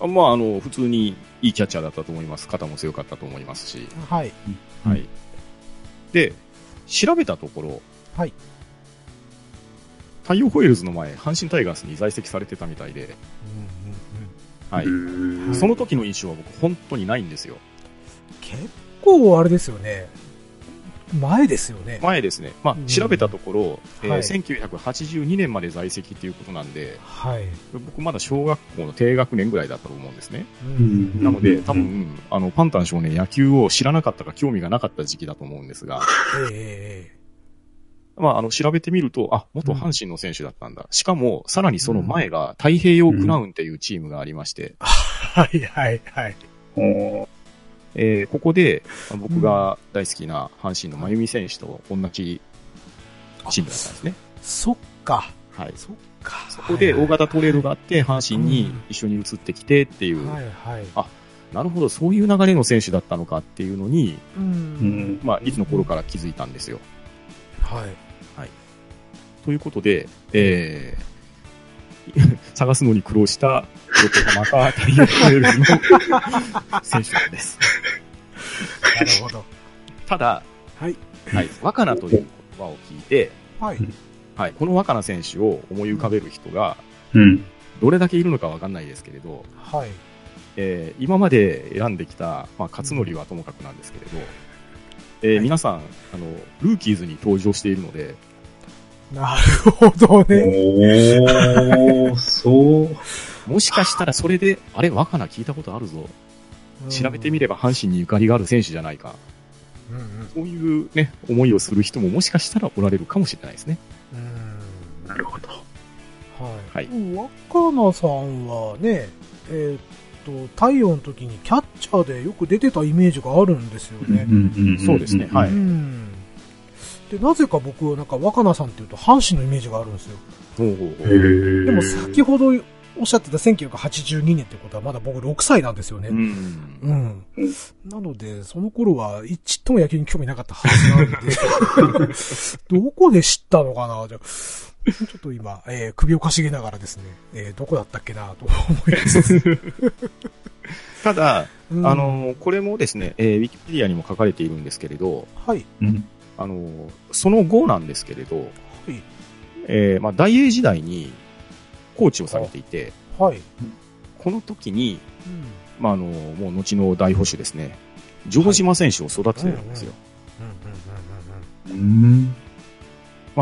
あまあ、あの、普通にいいキャッチャーだったと思います。肩も強かったと思いますし。はい。うんはい。で、調べたところ、はい。太陽ホエールズの前、阪神タイガースに在籍されてたみたいで、はい。うんその時の印象は僕、本当にないんですよ。結構あれですよね。前ですよね。前ですね。まあ、調べたところ、えーはい1982年まで在籍っていうことなんで、はい。僕まだ小学校の低学年ぐらいだったと思うんですね。うんなので、うん多分、あの、パンタン少年野球を知らなかったか興味がなかった時期だと思うんですが、ええまあ、あの、調べてみると、あ、元阪神の選手だったんだ。しかも、さらにその前が太平洋クラウンっていうチームがありまして、<laughs> はいはいはい。おーえーここで、まあ僕が大好きな阪神の真由美選手と同じチームだったんですね。そっか。はい。そっか。そこで大型トレードがあって、阪神に一緒に移ってきてっていう、はいはい。あなるほど、そういう流れの選手だったのかっていうのに、う。うんん。まあ、いつの頃から気づいたんですよ。はい。ということで、えー、<laughs> 探すのに苦労した横浜大洋ホエールズの選手なんです。なるほど。ただ、はい。はい、若菜という言葉を聞いて、はい。はい、この若菜選手を思い浮かべる人が、うん。どれだけいるのかわかんないですけれど、はい。えー今まで選んできた、まあ、勝則はともかくなんですけれど、えーはい皆さん、あの、ルーキーズに登場しているので、なるほどね。おー、そう。<laughs> もしかしたらそれで、あれ、若菜聞いたことあるぞ。調べてみれば阪神にゆかりがある選手じゃないか。うんうん。そういうね、思いをする人ももしかしたらおられるかもしれないですね。うん。なるほど。はい。はい若菜さんはね、えーっと、太陽の時にキャッチャーでよく出てたイメージがあるんですよね。んそうですねはいうん。で、なぜか僕はなんか若菜さんっていうと阪神のイメージがあるんですよ。でも先ほどおっしゃってた1982年ってことはまだ僕6歳なんですよね。うん。うん。なので、その頃は、ちっとも野球に興味なかったはずなんで、<laughs> どこで知ったのかな？じゃあちょっと今、えー首をかしげながらですね、えーどこだったっけなと思いつつ。<laughs> ただ、うんあ、の、これもですね、えーウィキペディアにも書かれているんですけれど、はい。うん。あの、その後なんですけれど、はい。えーまあ、大英時代にコーチをされていて、はい。この時に、うん。まあ、あの、もう後の大保守ですね、城島選手を育ててるんですよ。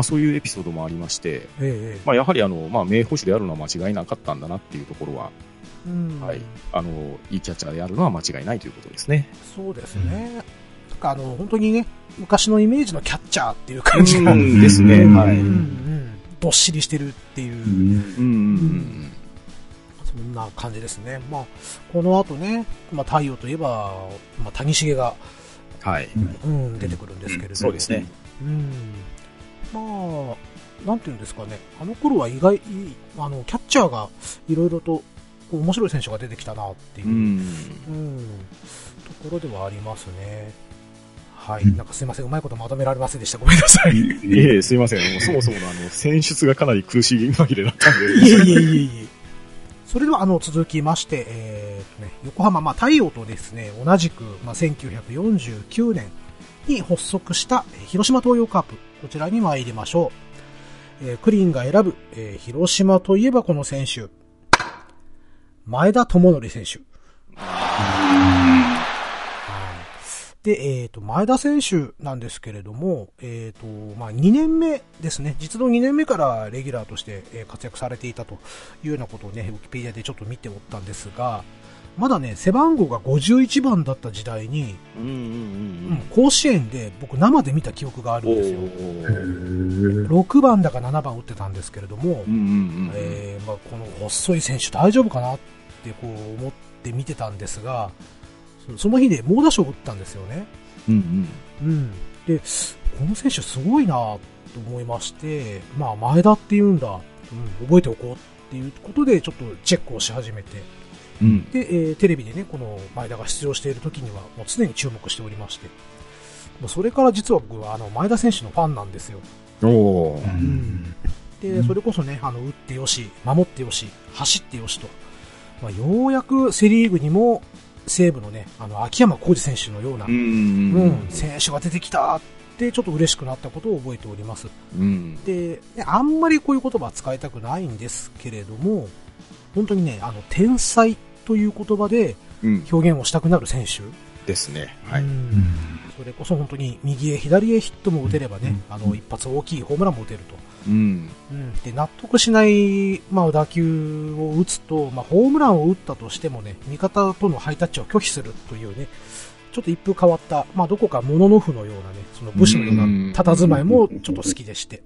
そういうエピソードもありまして、ええまあ、やはりあの、まあ、名捕手であるのは間違いなかったんだなっていうところは、うんはいあの、いいキャッチャーであるのは間違いないということですね。そうですね。かあの、本当にね、昔のイメージのキャッチャーっていう感じが、ですね。うんはい。ううんんどっしりしてるっていう、うん。そんな感じですね。まあ、この後ね、まあ、太陽といえば、まあ、谷繁が、はい。うん、出てくるんですけれど、そうですね。うん。まあ、なんていうんですかね、あの頃は意外、あの、キャッチャーがいろいろと面白い選手が出てきたなっていうう、ん。うん、ところではありますね。はい。うんなんかすいません、うまいことまとめられませんでした。ごめんなさい。いいえいえ、すいません。もうそもそものあの、選出がかなり苦しい紛れだったんで。えいえいえいえ。それでは、あの、続きまして、えーとね、横浜、まあ、太陽とですね、同じく、まあ、1949年に発足した、えー広島東洋カープ。こちらに参りましょう。えークリーンが選ぶ、えー広島といえばこの選手。前田智則選手。で、えっ、と、前田選手なんですけれども、えっ、と、まあ、2年目ですね。実の2年目からレギュラーとしてえー活躍されていたというようなことをね、ウィキペディアでちょっと見ておったんですが、まだね、背番号が51番だった時代に、うんうんうん甲子園で僕生で見た記憶があるうんん。ですよ。おー6番だか7番打ってたんですけれども、うんうんうん。えーまあ、この細い選手大丈夫かなってこう思って見てたんですが、そその日で猛打賞を打ったんですよね。うんうん。うん。で、この選手すごいなと思いまして、まあ前田って言うんだ、うん、覚えておこうっていうことでちょっとチェックをし始めて、うん。で、えーテレビでね、この前田が出場している時にはもう常に注目しておりまして、もうそれから実は僕はあの前田選手のファンなんですよ。おーうんで、それこそね、あの、打ってよし、守ってよし、走ってよしと。まあ、ようやくセリーグにも西武のね、あの、秋山浩二選手のような、ううん、んうん。選手が出てきたってちょっと嬉しくなったことを覚えております。うん。で、ねあんまりこういう言葉は使いたくないんですけれども、本当にね、あの、天才という言葉でうん。表現をしたくなる選手。ですね。はい。それこそ本当に右へ左へヒットも打てればね、あの、一発大きいホームランも打てると。うん。うん。で、納得しない、まあ、打球を打つと、まあ、ホームランを打ったとしてもね、味方とのハイタッチを拒否するというね、ちょっと一風変わった、まあ、どこかモノノフのようなね、その武士のような佇まいもちょっと好きでして。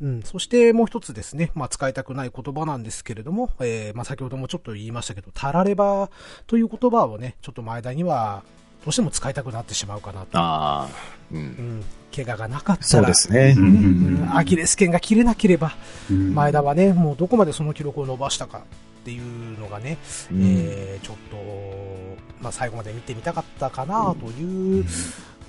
うん。そしてもう一つですね、まあ、使いたくない言葉なんですけれども、えー、まあ、先ほどもちょっと言いましたけど、タラレバという言葉をね、ちょっと前田には、どうしても使いたくなってしまうかなと。ああ。う。うんん。怪我がなかったら。そうですね。ううんん。アキレス腱が切れなければ、うん前田はね、もうどこまでその記録を伸ばしたかっていうのがね、うんえー、ちょっと、まあ、最後まで見てみたかったかなという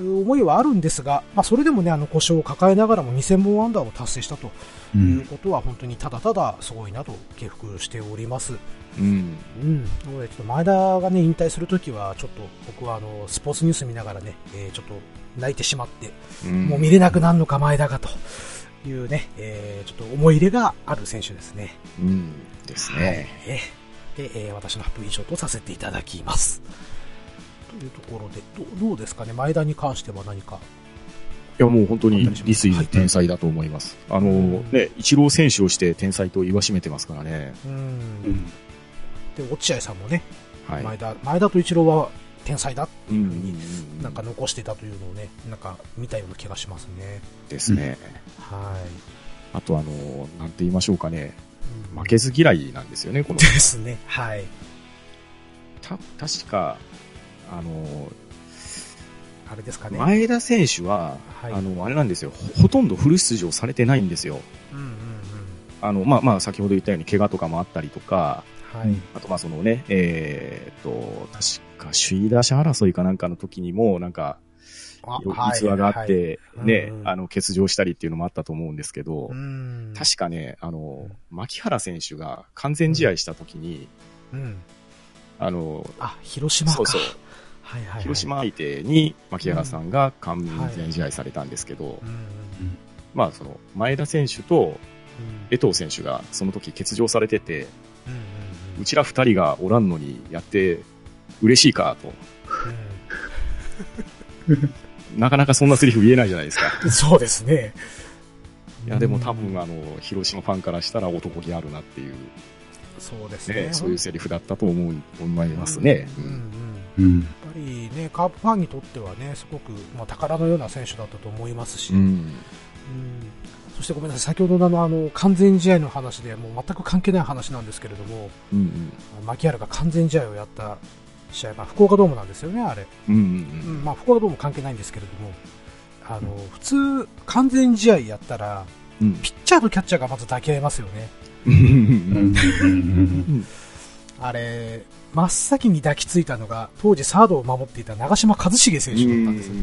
思いはあるんですが、まあ、それでもね、あの故障を抱えながらも2000本アンダーを達成したとういうんことは、本当にただただすごいなと敬服しております。うん。うん。ちょっと前田がね、引退するときは、ちょっと僕はあの、スポーツニュース見ながらね、えーちょっと泣いてしまって、うんもう見れなくなるのか前田がというね、えーちょっと思い入れがある選手ですね。うん。ですね。えーで、えー私の発表以上とさせていただきます。というところで、どどうですかね、前田に関しては何か。いや、もう本当にあったりします？リスイズ天才だと思います。あの、ね、一郎選手をして天才と言わしめてますからね。うん。うんで、落合さんもね、はい。前田、前田と一郎は天才だってうんいうふうに、なんか残してたというのをね、なんか見たような気がしますね。ですね。はい。あとあの、なんて言いましょうかね。うん負けず嫌いなんですよね、こので。すね。はい。た、確か、あの、あれですかね。前田選手は、はいあの、あれなんですよ。ほほとんどフル出場されてないんですよ。うんうんうん。あの、まあ、まあ、先ほど言ったように怪我とかもあったりとか、はい。あとまあそのね、えーっと、確か首位打者争いかなんかの時にも、なんか、あ逸話があっ、て、ね、あの、欠場したりっていうのもあったと思うんですけど。確かね、あの、牧原選手が完全試合した時に、うん。あの、あ、広島か。そうそう、はいはいはい。広島相手に牧原さんが完全試合されたんですけどまあその、前田選手とうん。江藤選手がその時欠場されてて、うちら二人がおらんのにやって嬉しいかと。なかなかそんなセリフ言えないじゃないですか。うん。そうですね。いや、でも多分、あの、広島ファンからしたら男気あるなっていう、そうですねね、。そういうセリフだったと思う、思いますね。うんうんうんうん。やっうん。ぱりね、カープファンにとってはね、すごく、まあ、宝のような選手だったと思いますし、うんうん。そしてごめんなさい、先ほどのあの、完全試合の話で、もう全く関係ない話なんですけれども、うん。牧原が完全試合をやった試合、まあ、福岡ドームなんですよね、あれ。うん。うん。うん、まあ、福岡ドーム関係ないんですけれども、あの、普通、完全試合やったら、うん。ピッチャーとキャッチャーがまず抱き合いますよね。うん。うんあれ、真っ先に抱きついたのが、当時サードを守っていた長嶋一茂選手だったんですよ。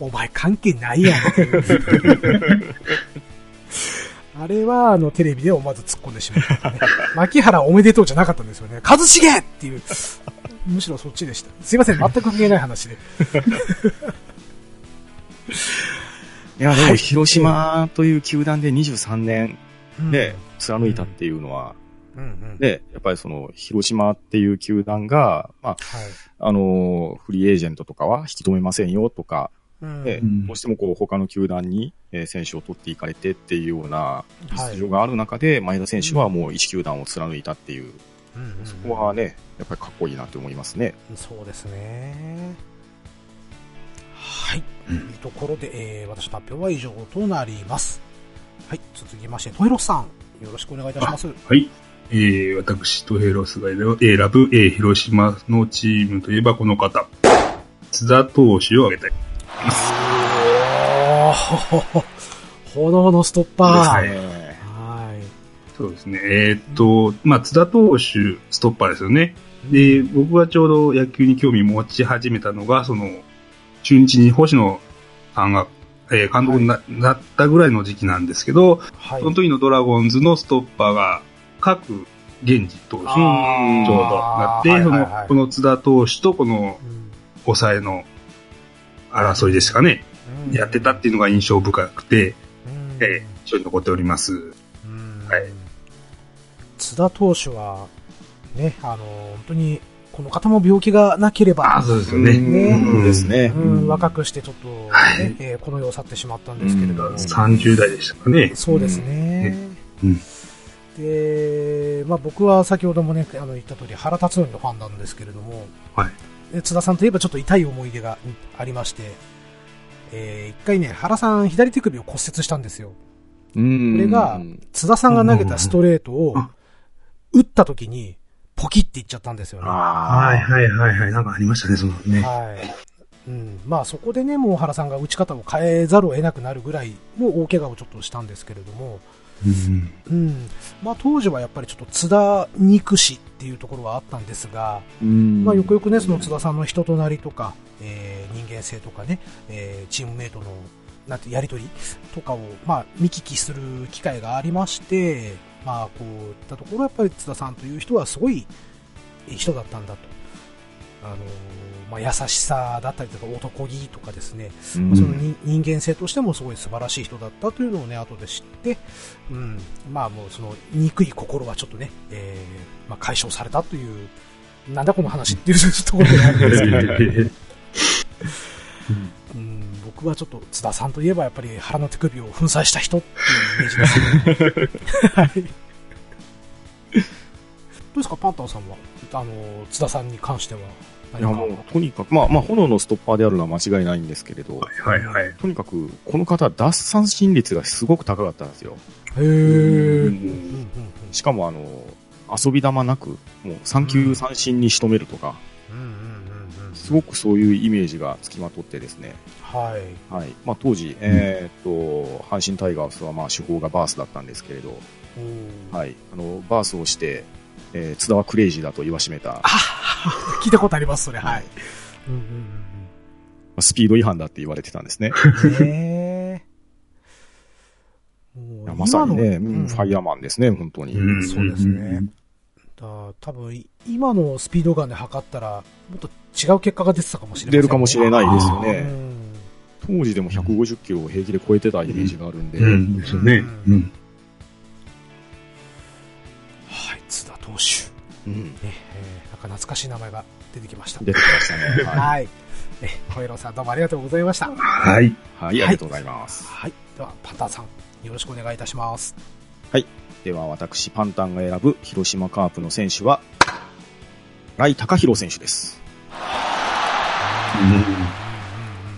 お前関係ないやんっていう。あれは、あの、テレビで思わず突っ込んでしまった、ね。牧原おめでとうじゃなかったんですよね。一茂っていう。むしろそっちでした。すいません、全く関係ない話で。<laughs> いや、でも、広島という球団で23年うんで貫いたっていうのは、うんうん。で、やっぱりその、広島っていう球団が、まあ、はい。あの、フリーエージェントとかは引き止めませんよとか、うんで、うんどうしてもこう、他の球団に、えー選手を取っていかれてっていうようなはい出場がある中で、前田選手はもう1球団を貫いたっていう、うんうんうんそこはね、やっぱりかっこいいなって思いますね。そうですね。はい。というところで、えー、私の発表は以上となります。はい。続きまして、トイロスさん、よろしくお願いいたします。はい。えー、私とヘロスが選ぶ、えー、広島のチームといえばこの方。津田投手を挙げたい。おー炎のストッパー。ですねはい。そうですね。えーっと、まあ、津田投手、ストッパーですよね。で、僕がちょうど野球に興味持ち始めたのが、その、中日に星野さんが、えー監督にな,、なったぐらいの時期なんですけど、はい。その時のドラゴンズのストッパーが、各源氏投手にちょうどなって、そあーはいはいはいの、この津田投手とこのうん抑えの争いですかね、うん。やってたっていうのが印象深くて、うん。えー、印象に残っております。うん。はい。津田投手は、ね、あの、本当にこの方も病気がなければ、あ、そうですよね。ね。うん。で若くしてちょっと、ねはい。えーこの世を去ってしまったんですけれども。30代でしたかね。そうですね。うん。で、まあ僕は先ほどもね、あの言った通り原辰徳のファンなんですけれども、はい。で津田さんといえばちょっと痛い思い出がうんありまして、えー一回ね、原さん左手首を骨折したんですよ。うん。これが津田さんが投げたストレートをうん打った時にポキっていっちゃったんですよね。はいはいはいはい。なんかありましたね、そのね。はい。うん。まあそこでね、もう原さんが打ち方を変えざるを得なくなるぐらいの大怪我をちょっとしたんですけれども、うんうん。まあ当時はやっぱりちょっと津田憎しっていうところはあったんですが、うん。まあよくよくね、その津田さんの人となりとか、えー人間性とかね、えーチームメイトの、なんて、やりとりとかを、まあ見聞きする機会がありまして、まあこういったところやっぱり津田さんという人はすごい人だったんだと。あのーまあ優しさだったりとか男気とかですね、うんその人人間性としてもすごい素晴らしい人だったというのをね、後で知って、うん、まあもうその憎い心はちょっとね、えー、まあ解消されたという、なんだこの話っていうところであるんですけど、<laughs> うん、僕はちょっと津田さんといえばやっぱり腹の手首を粉砕した人っていうイメージですね。はい。どうですか、パンタンさんは、あの、津田さんに関しては何か。いやもう、とにかく、まあ、まあ、炎のストッパーであるのは間違いないんですけれど、はいはい。とにかく、この方、奪三振率がすごく高かったんですよ。へー。うんうんうんしかも、あの、遊び玉なく、もう3球三振に仕留めるとか、すごくそういうイメージがつきまとってですね、はい。はい。まあ、当時、えーっと、阪神タイガースは、まあ、手法がバースだったんですけれど、ははい。あの、バースをして、えー津田はクレイジーだと言わしめた、あ聞いたことあります、それ。はい。うんうんスピード違反だって言われてたんですね。へ <laughs> ーもいうやまさにね、今のうんファイヤーマンですね、本当に。んそうですね。だ多分今のスピードガンで測ったら、もっと違う結果が出てたかもしれない、出るかもしれないですようね。ん当時でも150キロを平気で超えてたイメージがあるんで、うん、ですよね。うん。はい、津田投手。うんね、えーなんか懐かしい名前が出てきました。出てきましたね。ははい。え、小広さんどうもありがとうございました。はい。い、はい、ありがとうございます。はい。では、パンタンさん、よろしくお願いいたします。では、私、パンタンが選ぶ広島カープの選手は、ライ高弘選手です。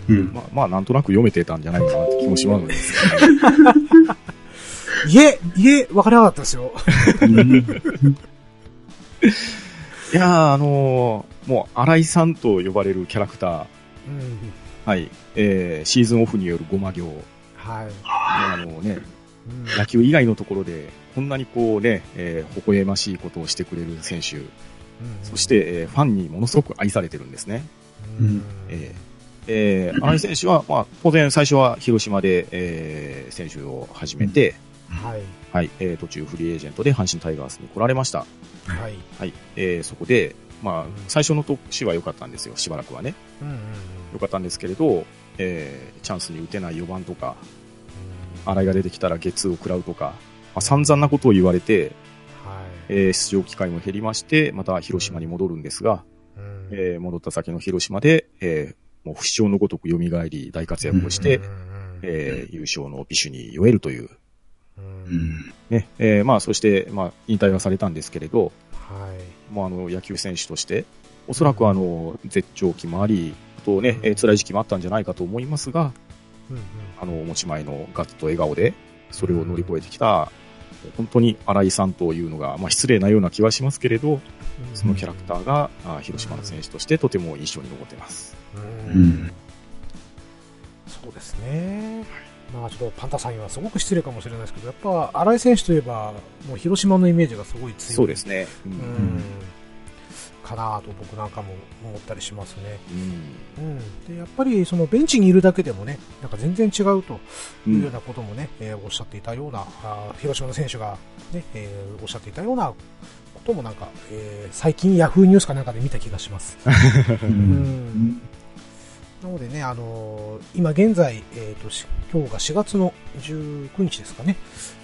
うん。うん。まあ、まあ、なんとなく読めてたんじゃないかなって気もしますのですけど、<laughs> いえ、いえ、わからなかったですよ。いやー、あのーもう、新井さんと呼ばれるキャラクター、うん。はい、えー、シーズンオフによるごま行、はい。あのね、うん野球以外のところで、こんなにこうね、えー、微笑ましいことをしてくれる選手、そし、て、えーファンにものすごく愛されてるんですね。うんえーえー、新井選手は、まあ、当然最初は広島で、えー、選手を始めて、はい。はい、えー、途中フリーエージェントで阪神タイガースに来られました。はい。はい、えー、そこで、まあ、最初の年は良かったんですよ、しばらくはね。うんうんうん良かったんですけれど、えー、チャンスに打てない4番とか、新井が出てきたらゲッツーを食らうとか、まあ、散々なことを言われて、はい。えー、出場機会も減りまして、また広島に戻るんですが、うんえー、戻った先の広島で、えー、もう不死鳥のごとく蘇り大活躍をして、うんえー優勝の美酒に酔えるという、うんうん。ね、えー、まあ、そして、まあ、引退はされたんですけれど、はい。もうあの、野球選手として、おそらくあの、絶頂期もあり、あとね、えー辛い時期もあったんじゃないかと思いますが、うんうんあの、持ち前のガッツと笑顔で、それを乗り越えてきた、本当に新井さんというのが、まあ、失礼なような気はしますけれど、そのキャラクターが、あ広島の選手としてとても印象に残っています。うんうんそうですね。まあちょっとパンタさんにはすごく失礼かもしれないですけど、やっぱ新井選手といえば、もう広島のイメージがすごい強い。そうですね。ううんん。かなと僕なんかも思ったりしますね。うんうん。で、やっぱりそのベンチにいるだけでもね、なんか全然違うとういうようんなこともね、えーおっしゃっていたような、あー広島の選手がね、えーおっしゃっていたようなこともなんか、えー最近ヤフーニュースかなんかで見た気がします。う <laughs> うんんなのでね、あのー今現在、えっ、と、し今日が4月の19日ですかね。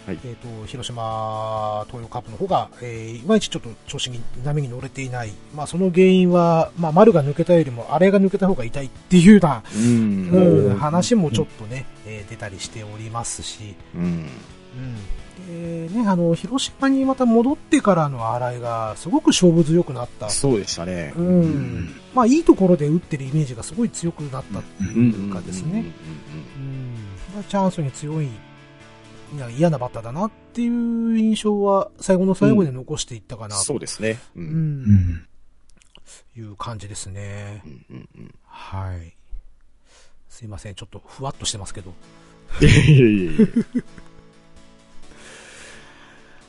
はいえっ、と、広島東洋カップの方が、えーいまいちちょっと調子に、波に乗れていない。まあ、その原因は、まあ、丸が抜けたよりも、あれが抜けた方が痛いっていうような、うんうん、話もちょっとね、えー出たりしておりますし、うん。うん。で、ね、あの、広島にまた戻ってからの新井が、すごく勝負強くなった。そうでしたね。うん。まあ、いいところで打ってるイメージがすごい強くなったっていうかですね。チャンスに強い、嫌なバッターだなっていう印象は、最後の最後で残していったかなとそうですね。う。うんうんん。いう感じですねう。んうんうんはい。すいません、ちょっとふわっとしてますけど。いやいやいやいや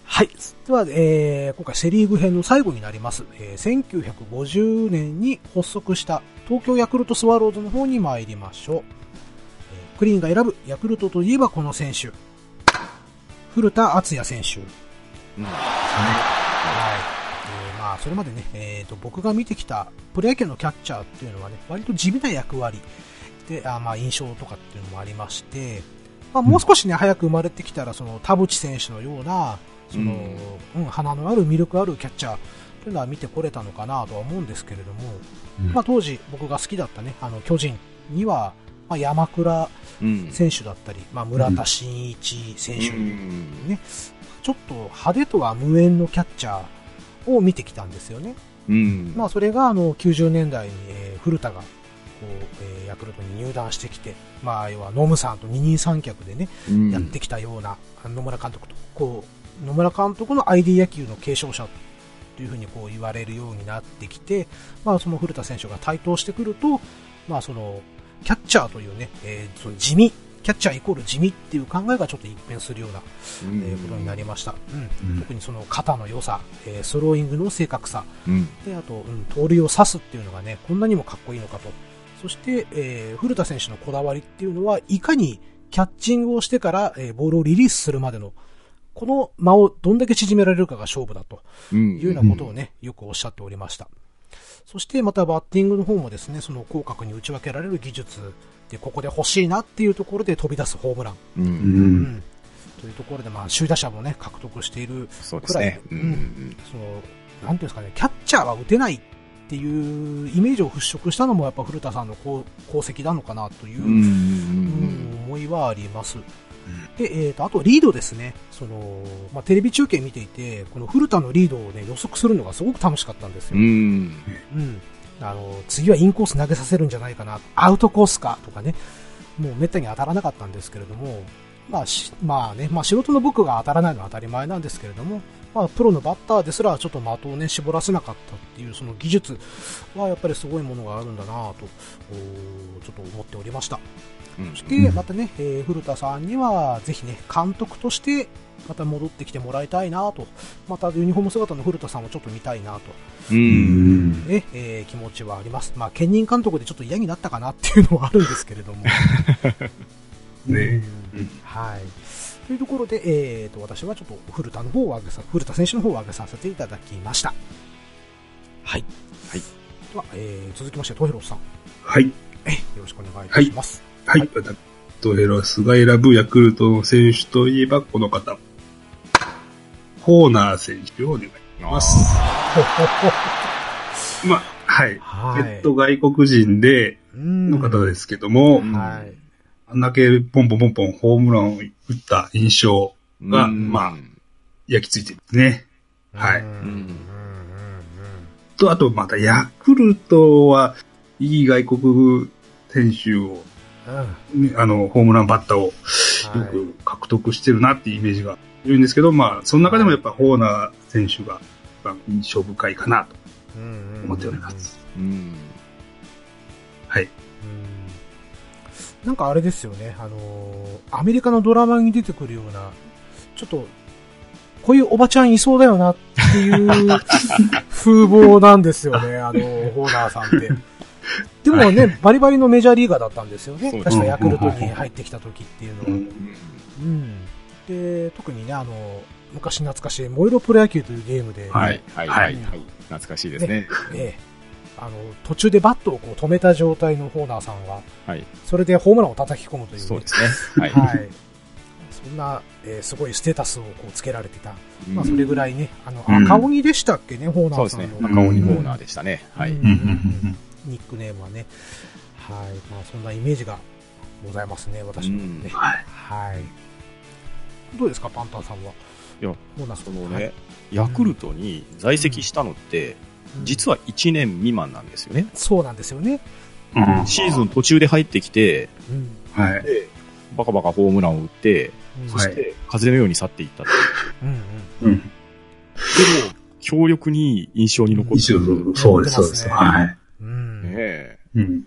はい。では、えー、今回セリーグ編の最後になります。えー、1950年に発足した東京ヤクルトスワローズの方に参りましょう。えー、クリーンが選ぶヤクルトといえばこの選手。古田敦也選手。うん。はい。えーまあ、それまでね、えーと、僕が見てきたプロ野球のキャッチャーっていうのはね、割と地味な役割。で、あまあ、印象とかっていうのもありまして、まあ、もう少しね、早く生まれてきたら、その、田淵選手のような、その、うん、花のある魅力あるキャッチャーというのは見てこれたのかなとは思うんですけれども、うん。まあ、当時僕が好きだったね、あの、巨人には、まあ、山倉うん。選手だったり、まあ、村田真一選手、うんね、ちょっと派手とは無縁のキャッチャーを見てきたんですよね。うん。まあ、それがあの90年代に、えー古田がこう、えーヤクルトに入団してきて、まあ、要はノムさんと二人三脚でね、うんやってきたような野村監督と、こう、野村監督の ID 野球の継承者というふうにこう言われるようになってきて、まあ、その古田選手が台頭してくると、まあ、その、キャッチャーというね、えーその地味、キャッチャーイコール地味っていう考えがちょっと一変するようなうん。えーことになりました、うん。うん。特にその肩の良さ、えースローイングの正確さ。うん。であと、うん、盗塁を刺すっていうのがねこんなにもかっこいいのかと。そして、えー古田選手のこだわりっていうのはいかにキャッチングをしてから、えーボールをリリースするまでのこの間をどんだけ縮められるかが勝負だとうん。いうようなことをね、よくおっしゃっておりました。そしてまたバッティングの方もですね、その広角に打ち分けられる技術で、ここで欲しいなっていうところで飛び出すホームラン。う。うん。うんんというところで、まあ、首位打者もね、獲得している。くらいうん。その、なんていうんですかね、キャッチャーは打てないっていうイメージを払拭したのも、やっぱ古田さんの功功績なのかなという、思いはあります。で、えっ、と、あとリードですね。その、まあ、テレビ中継見ていて、この古田のリードをね、予測するのがすごく楽しかったんですよ。うん。うん。あの、次はインコース投げさせるんじゃないかな、アウトコースかとかね、もうめったに当たらなかったんですけれども、まあし、まあね、まあ仕事の僕が当たらないのは当たり前なんですけれども、まあプロのバッターですらちょっと的をね、絞らせなかったっていうその技術はやっぱりすごいものがあるんだなと、ちょっと思っておりました。うんそして、またね、えー古田さんには、ぜひね、監督として、また戻ってきてもらいたいなと、またユニフォーム姿の古田さんをちょっと見たいなと、う。うんん。ね、えー気持ちはあります。まあ、兼任監督でちょっと嫌になったかなっていうのはあるんですけれども。<laughs> ねうんはい。というところで、えーと、私はちょっと古田の方を挙げさ、古田選手の方を挙げさせていただきました。はい。はい。では、えー続きまして、トヘロスさん、はい。えよろしくお願いいたします。はい。トヘロスが選ぶヤクルトの選手といえばこの方。ホーナー選手をお願いします。<laughs> まあ、はい。はい。えっと、外国人で、うんの方ですけども、うんはい。あんだけポンポンポンポンホームランを打った印象が、うんまあ、焼き付いてるんですね。はいと、あとまたヤクルトはいい外国選手を、ねあの、ホームランバッターをよはいく獲得してるなっていうイメージがいるんですけど、まあ、その中でもやっぱホーナー選手が一番印象深いかなと思っております。うん。はい。うんなんかあれですよね、あのーアメリカのドラマに出てくるような、ちょっと、こういうおばちゃんいそうだよなっていう <laughs> 風貌なんですよね、あの、ホーナーさんって。でもね、バリバリのメジャーリーガーだったんですよね。確かヤクルトに入ってきた時っていうのは。うんうん。で、特にね、あの、昔懐かしい、燃えろプロ野球というゲームで、ははいい。はい。はい。はい。懐かしいですね。ええあの、途中でバットをこう止めた状態のホーナーさんが、はい。それでホームランを叩き込むという、そうですね。はい。はい。そんな、えーすごいステータスをこうつけられてた。まあ、それぐらいね、あの、うん赤鬼でしたっけね、ホーナそうですねーさんの。。赤鬼コーナーでしたね。はい。うんうんうんうんニックネームはね。はい。まあ、そんなイメージがございますね、私もね。はい。はい。どうですか、パンタンさんは？いや、ホーナーさんそのね、ヤクルトに在籍したのって、実は、は1年未満なんですよね。そうなんですよね。うんシーズン途中で入ってきて、うん。はい。で、バカバカホームランを打って、うんそして風のように去っていったと。うんうん。うん。でも、強力に印象に残ってる。、そうです、そうです。はい。うん。ねえうん。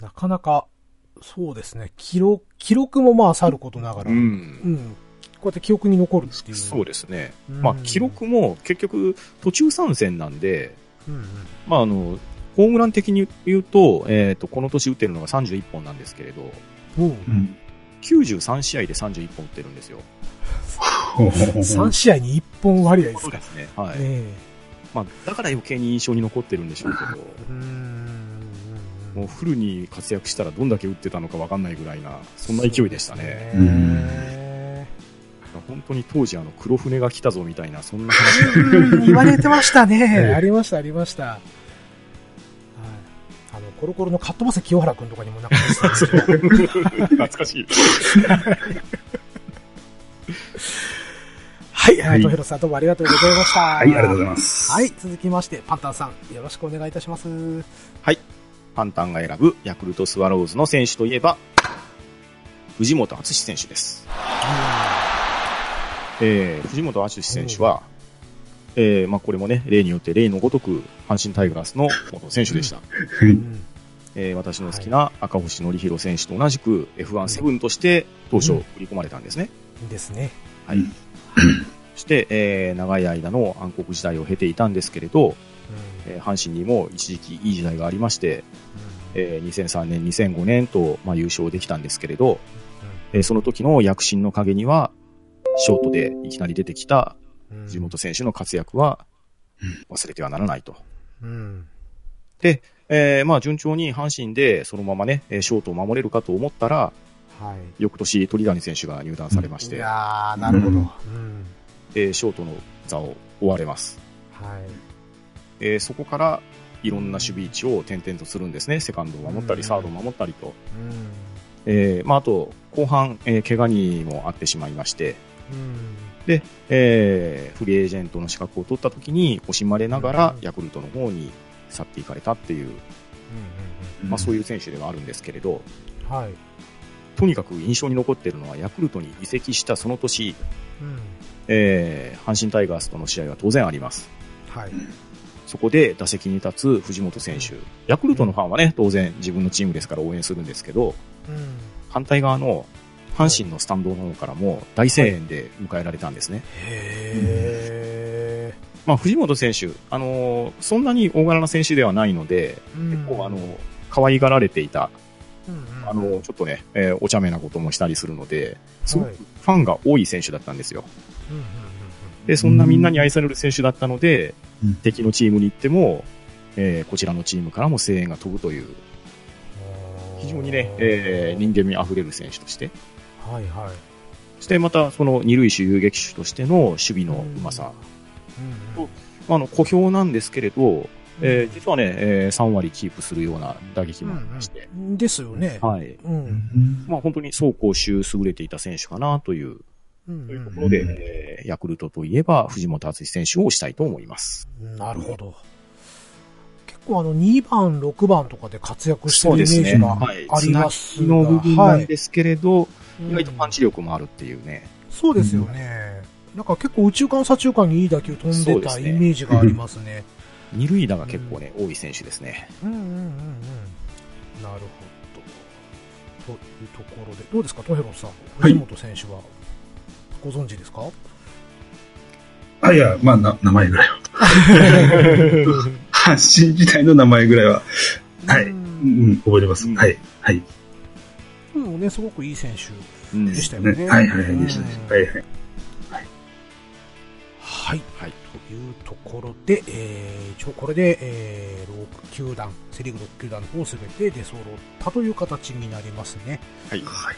なかなか、そうですね、記録、記録もまあさることながら、う。うんん。こうやって記憶に残るっていう。そうですね。うんまあ、記録も結局途中参戦なんで、うんうん。まあ、あの、ホームラン的に言うと、えっ、と、この年打ってるのが31本なんですけれど、おううん。93試合で31本打ってるんですよ。ほうほうほう3試合に1本割合ですか。そうですね。はい。えまあ、だから余計に印象に残ってるんでしょうけど。もうフルに活躍したらどんだけ打ってたのかわかんないぐらいな、そんな勢いでしたね。ね。本当に当時あの黒船が来たぞみたいな、そんなうん言われてましたね。<laughs> ええありました、ありました。はい。あの、コロコロのカットバス清原くんとかにもなんかたんですけど <laughs> 懐かしい。はい、はいとひろさんどうもありがとうございました。ははい、ありがとうございます。はい、続きまして、パンタンさん、よろしくお願いいたします。はい。パンタンが選ぶヤクルトスワローズの選手といえば、藤本敦選手です。えー、藤本敦選手は、えー、まあこれもね、例によって例のごとく、阪神タイガースの元選手でした。うん。えー、私の好きな赤星則弘選手と同じく F17 として当初振り込まれたんですね。ですね。はい。そして、えー、長い間の暗黒時代を経ていたんですけれど、うん。えー阪神にも一時期いい時代がありまして、えー2003年、2005年と、まあ、優勝できたんですけれど、えーその時の躍進の陰には、ショートでいきなり出てきたうん藤本選手の活躍は忘れてはならないと。うん。で、えーまあ順調に阪神でそのままね、えーショートを守れるかと思ったら、はい。翌年鳥谷選手が入団されましいて、やー、なるほど。ううんん。えーショートの座を追われます。はい。えーそこからいろんな守備位置を転々とするんですね。セカンドを守ったり、うんサードを守ったりと。うん。えーまああと、後半、えー怪我にもあってしまいまして、うん。で、えーフリーエージェントの資格を取った時に惜しまれながらうんヤクルトの方に去っていかれたっていう、うん。まあそういう選手ではあるんですけれど、うん。はい。とにかく印象に残っているのはヤクルトに移籍したその年、うん。えー阪神タイガースとの試合は当然あります。はい。そこで打席に立つ藤本選手。ヤクルトのファンはね、当然自分のチームですから応援するんですけど、うん。反対側の阪神のスタンドの方からも大声援で迎えられたんですね。へまあ、藤本選手、あのーそんなに大柄な選手ではないので、ー。結構あの、可愛がられていた、うん、あの、ちょっとね、えーお茶目なこともしたりするので、すごくはいファンが多い選手だったんですよ。うんうんうんで、そんなみんなに愛される選手だったので、うん敵のチームに行っても、えーこちらのチームからも声援が飛ぶという、うん非常にね、えー人間味あふれる選手として、はいはい。そしてまたその二塁手遊撃手としての守備のうまさ、うんうんあの、小兵なんですけれど、えー実はね、えー3割キープするような打撃もありまして、うんうんですよね。はい。うん。うんまあ本当に走攻守優れていた選手かなという、うんというところで、えーヤクルトといえば藤本敦選手をしたいと思います。なるほど。結構あの2番、6番とかで活躍してるイメージがはい。ありますつなぎの部分が、はい。なんですけれど、意外とパンチ。チ力もあるっていうね。そうですよね。なんか結構宇宙間左中間にいい打球飛んでたイメージがありますね。二塁打が結構ね、多い選手ですね。うんうんうんうん。なるほど。というところで、どうですか、トヘロさん。はい藤本選手はご存知ですか？あ、いや、まあ、な、名前ぐらいは。<laughs> <laughs> 阪神時代の名前ぐらいは、はい。ううんん、覚えてます。うんはい。はい。でもね、すごくいい選手うんでしたよね。はい、はい、はい、でしたね。うんはい、はい。はい。はい。というところで、えー、一応これで、えー、6球団、セリーグ6球団の方すべて出揃ったという形になりますね。はい。はい。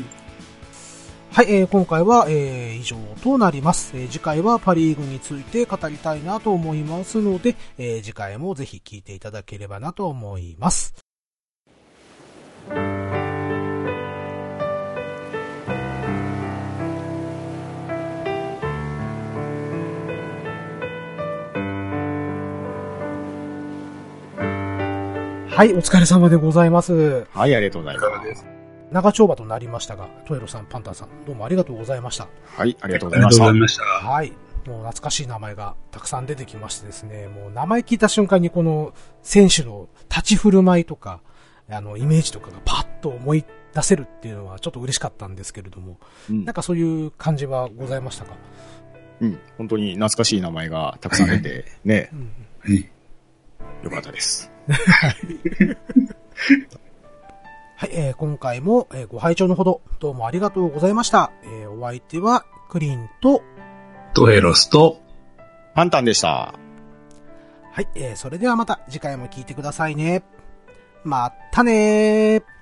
はい、えー今回は、えー以上となります、えー次回はパリーグについて語りたいなと思いますので、えー次回もぜひ聞いていただければなと思います。はい、お疲れ様でございます。はい、ありがとうございます。長丁場となりましたが、トエロさん、パンタンさん、どうもありがとうございました。はい、ありがとうありがとうございございましました。はい。もう懐かしい名前がたくさん出てきましてですね、もう名前聞いた瞬間にこの選手の立ち振る舞いとか、あの、イメージとかがパッと思い出せるっていうのはちょっと嬉しかったんですけれども、た。うんなんかそういう感じはございましたか？うん。本当に懐かしい名前がたくさん出て、ねう、ん。はい。よかったです。<laughs> はい、えー今回も、えーご拝聴のほど、どうもありがとうございました。えーお相手は、クリンと、トヘロスと、パンタンでした。はい、えーそれではまた次回も聞いてくださいね。またねー。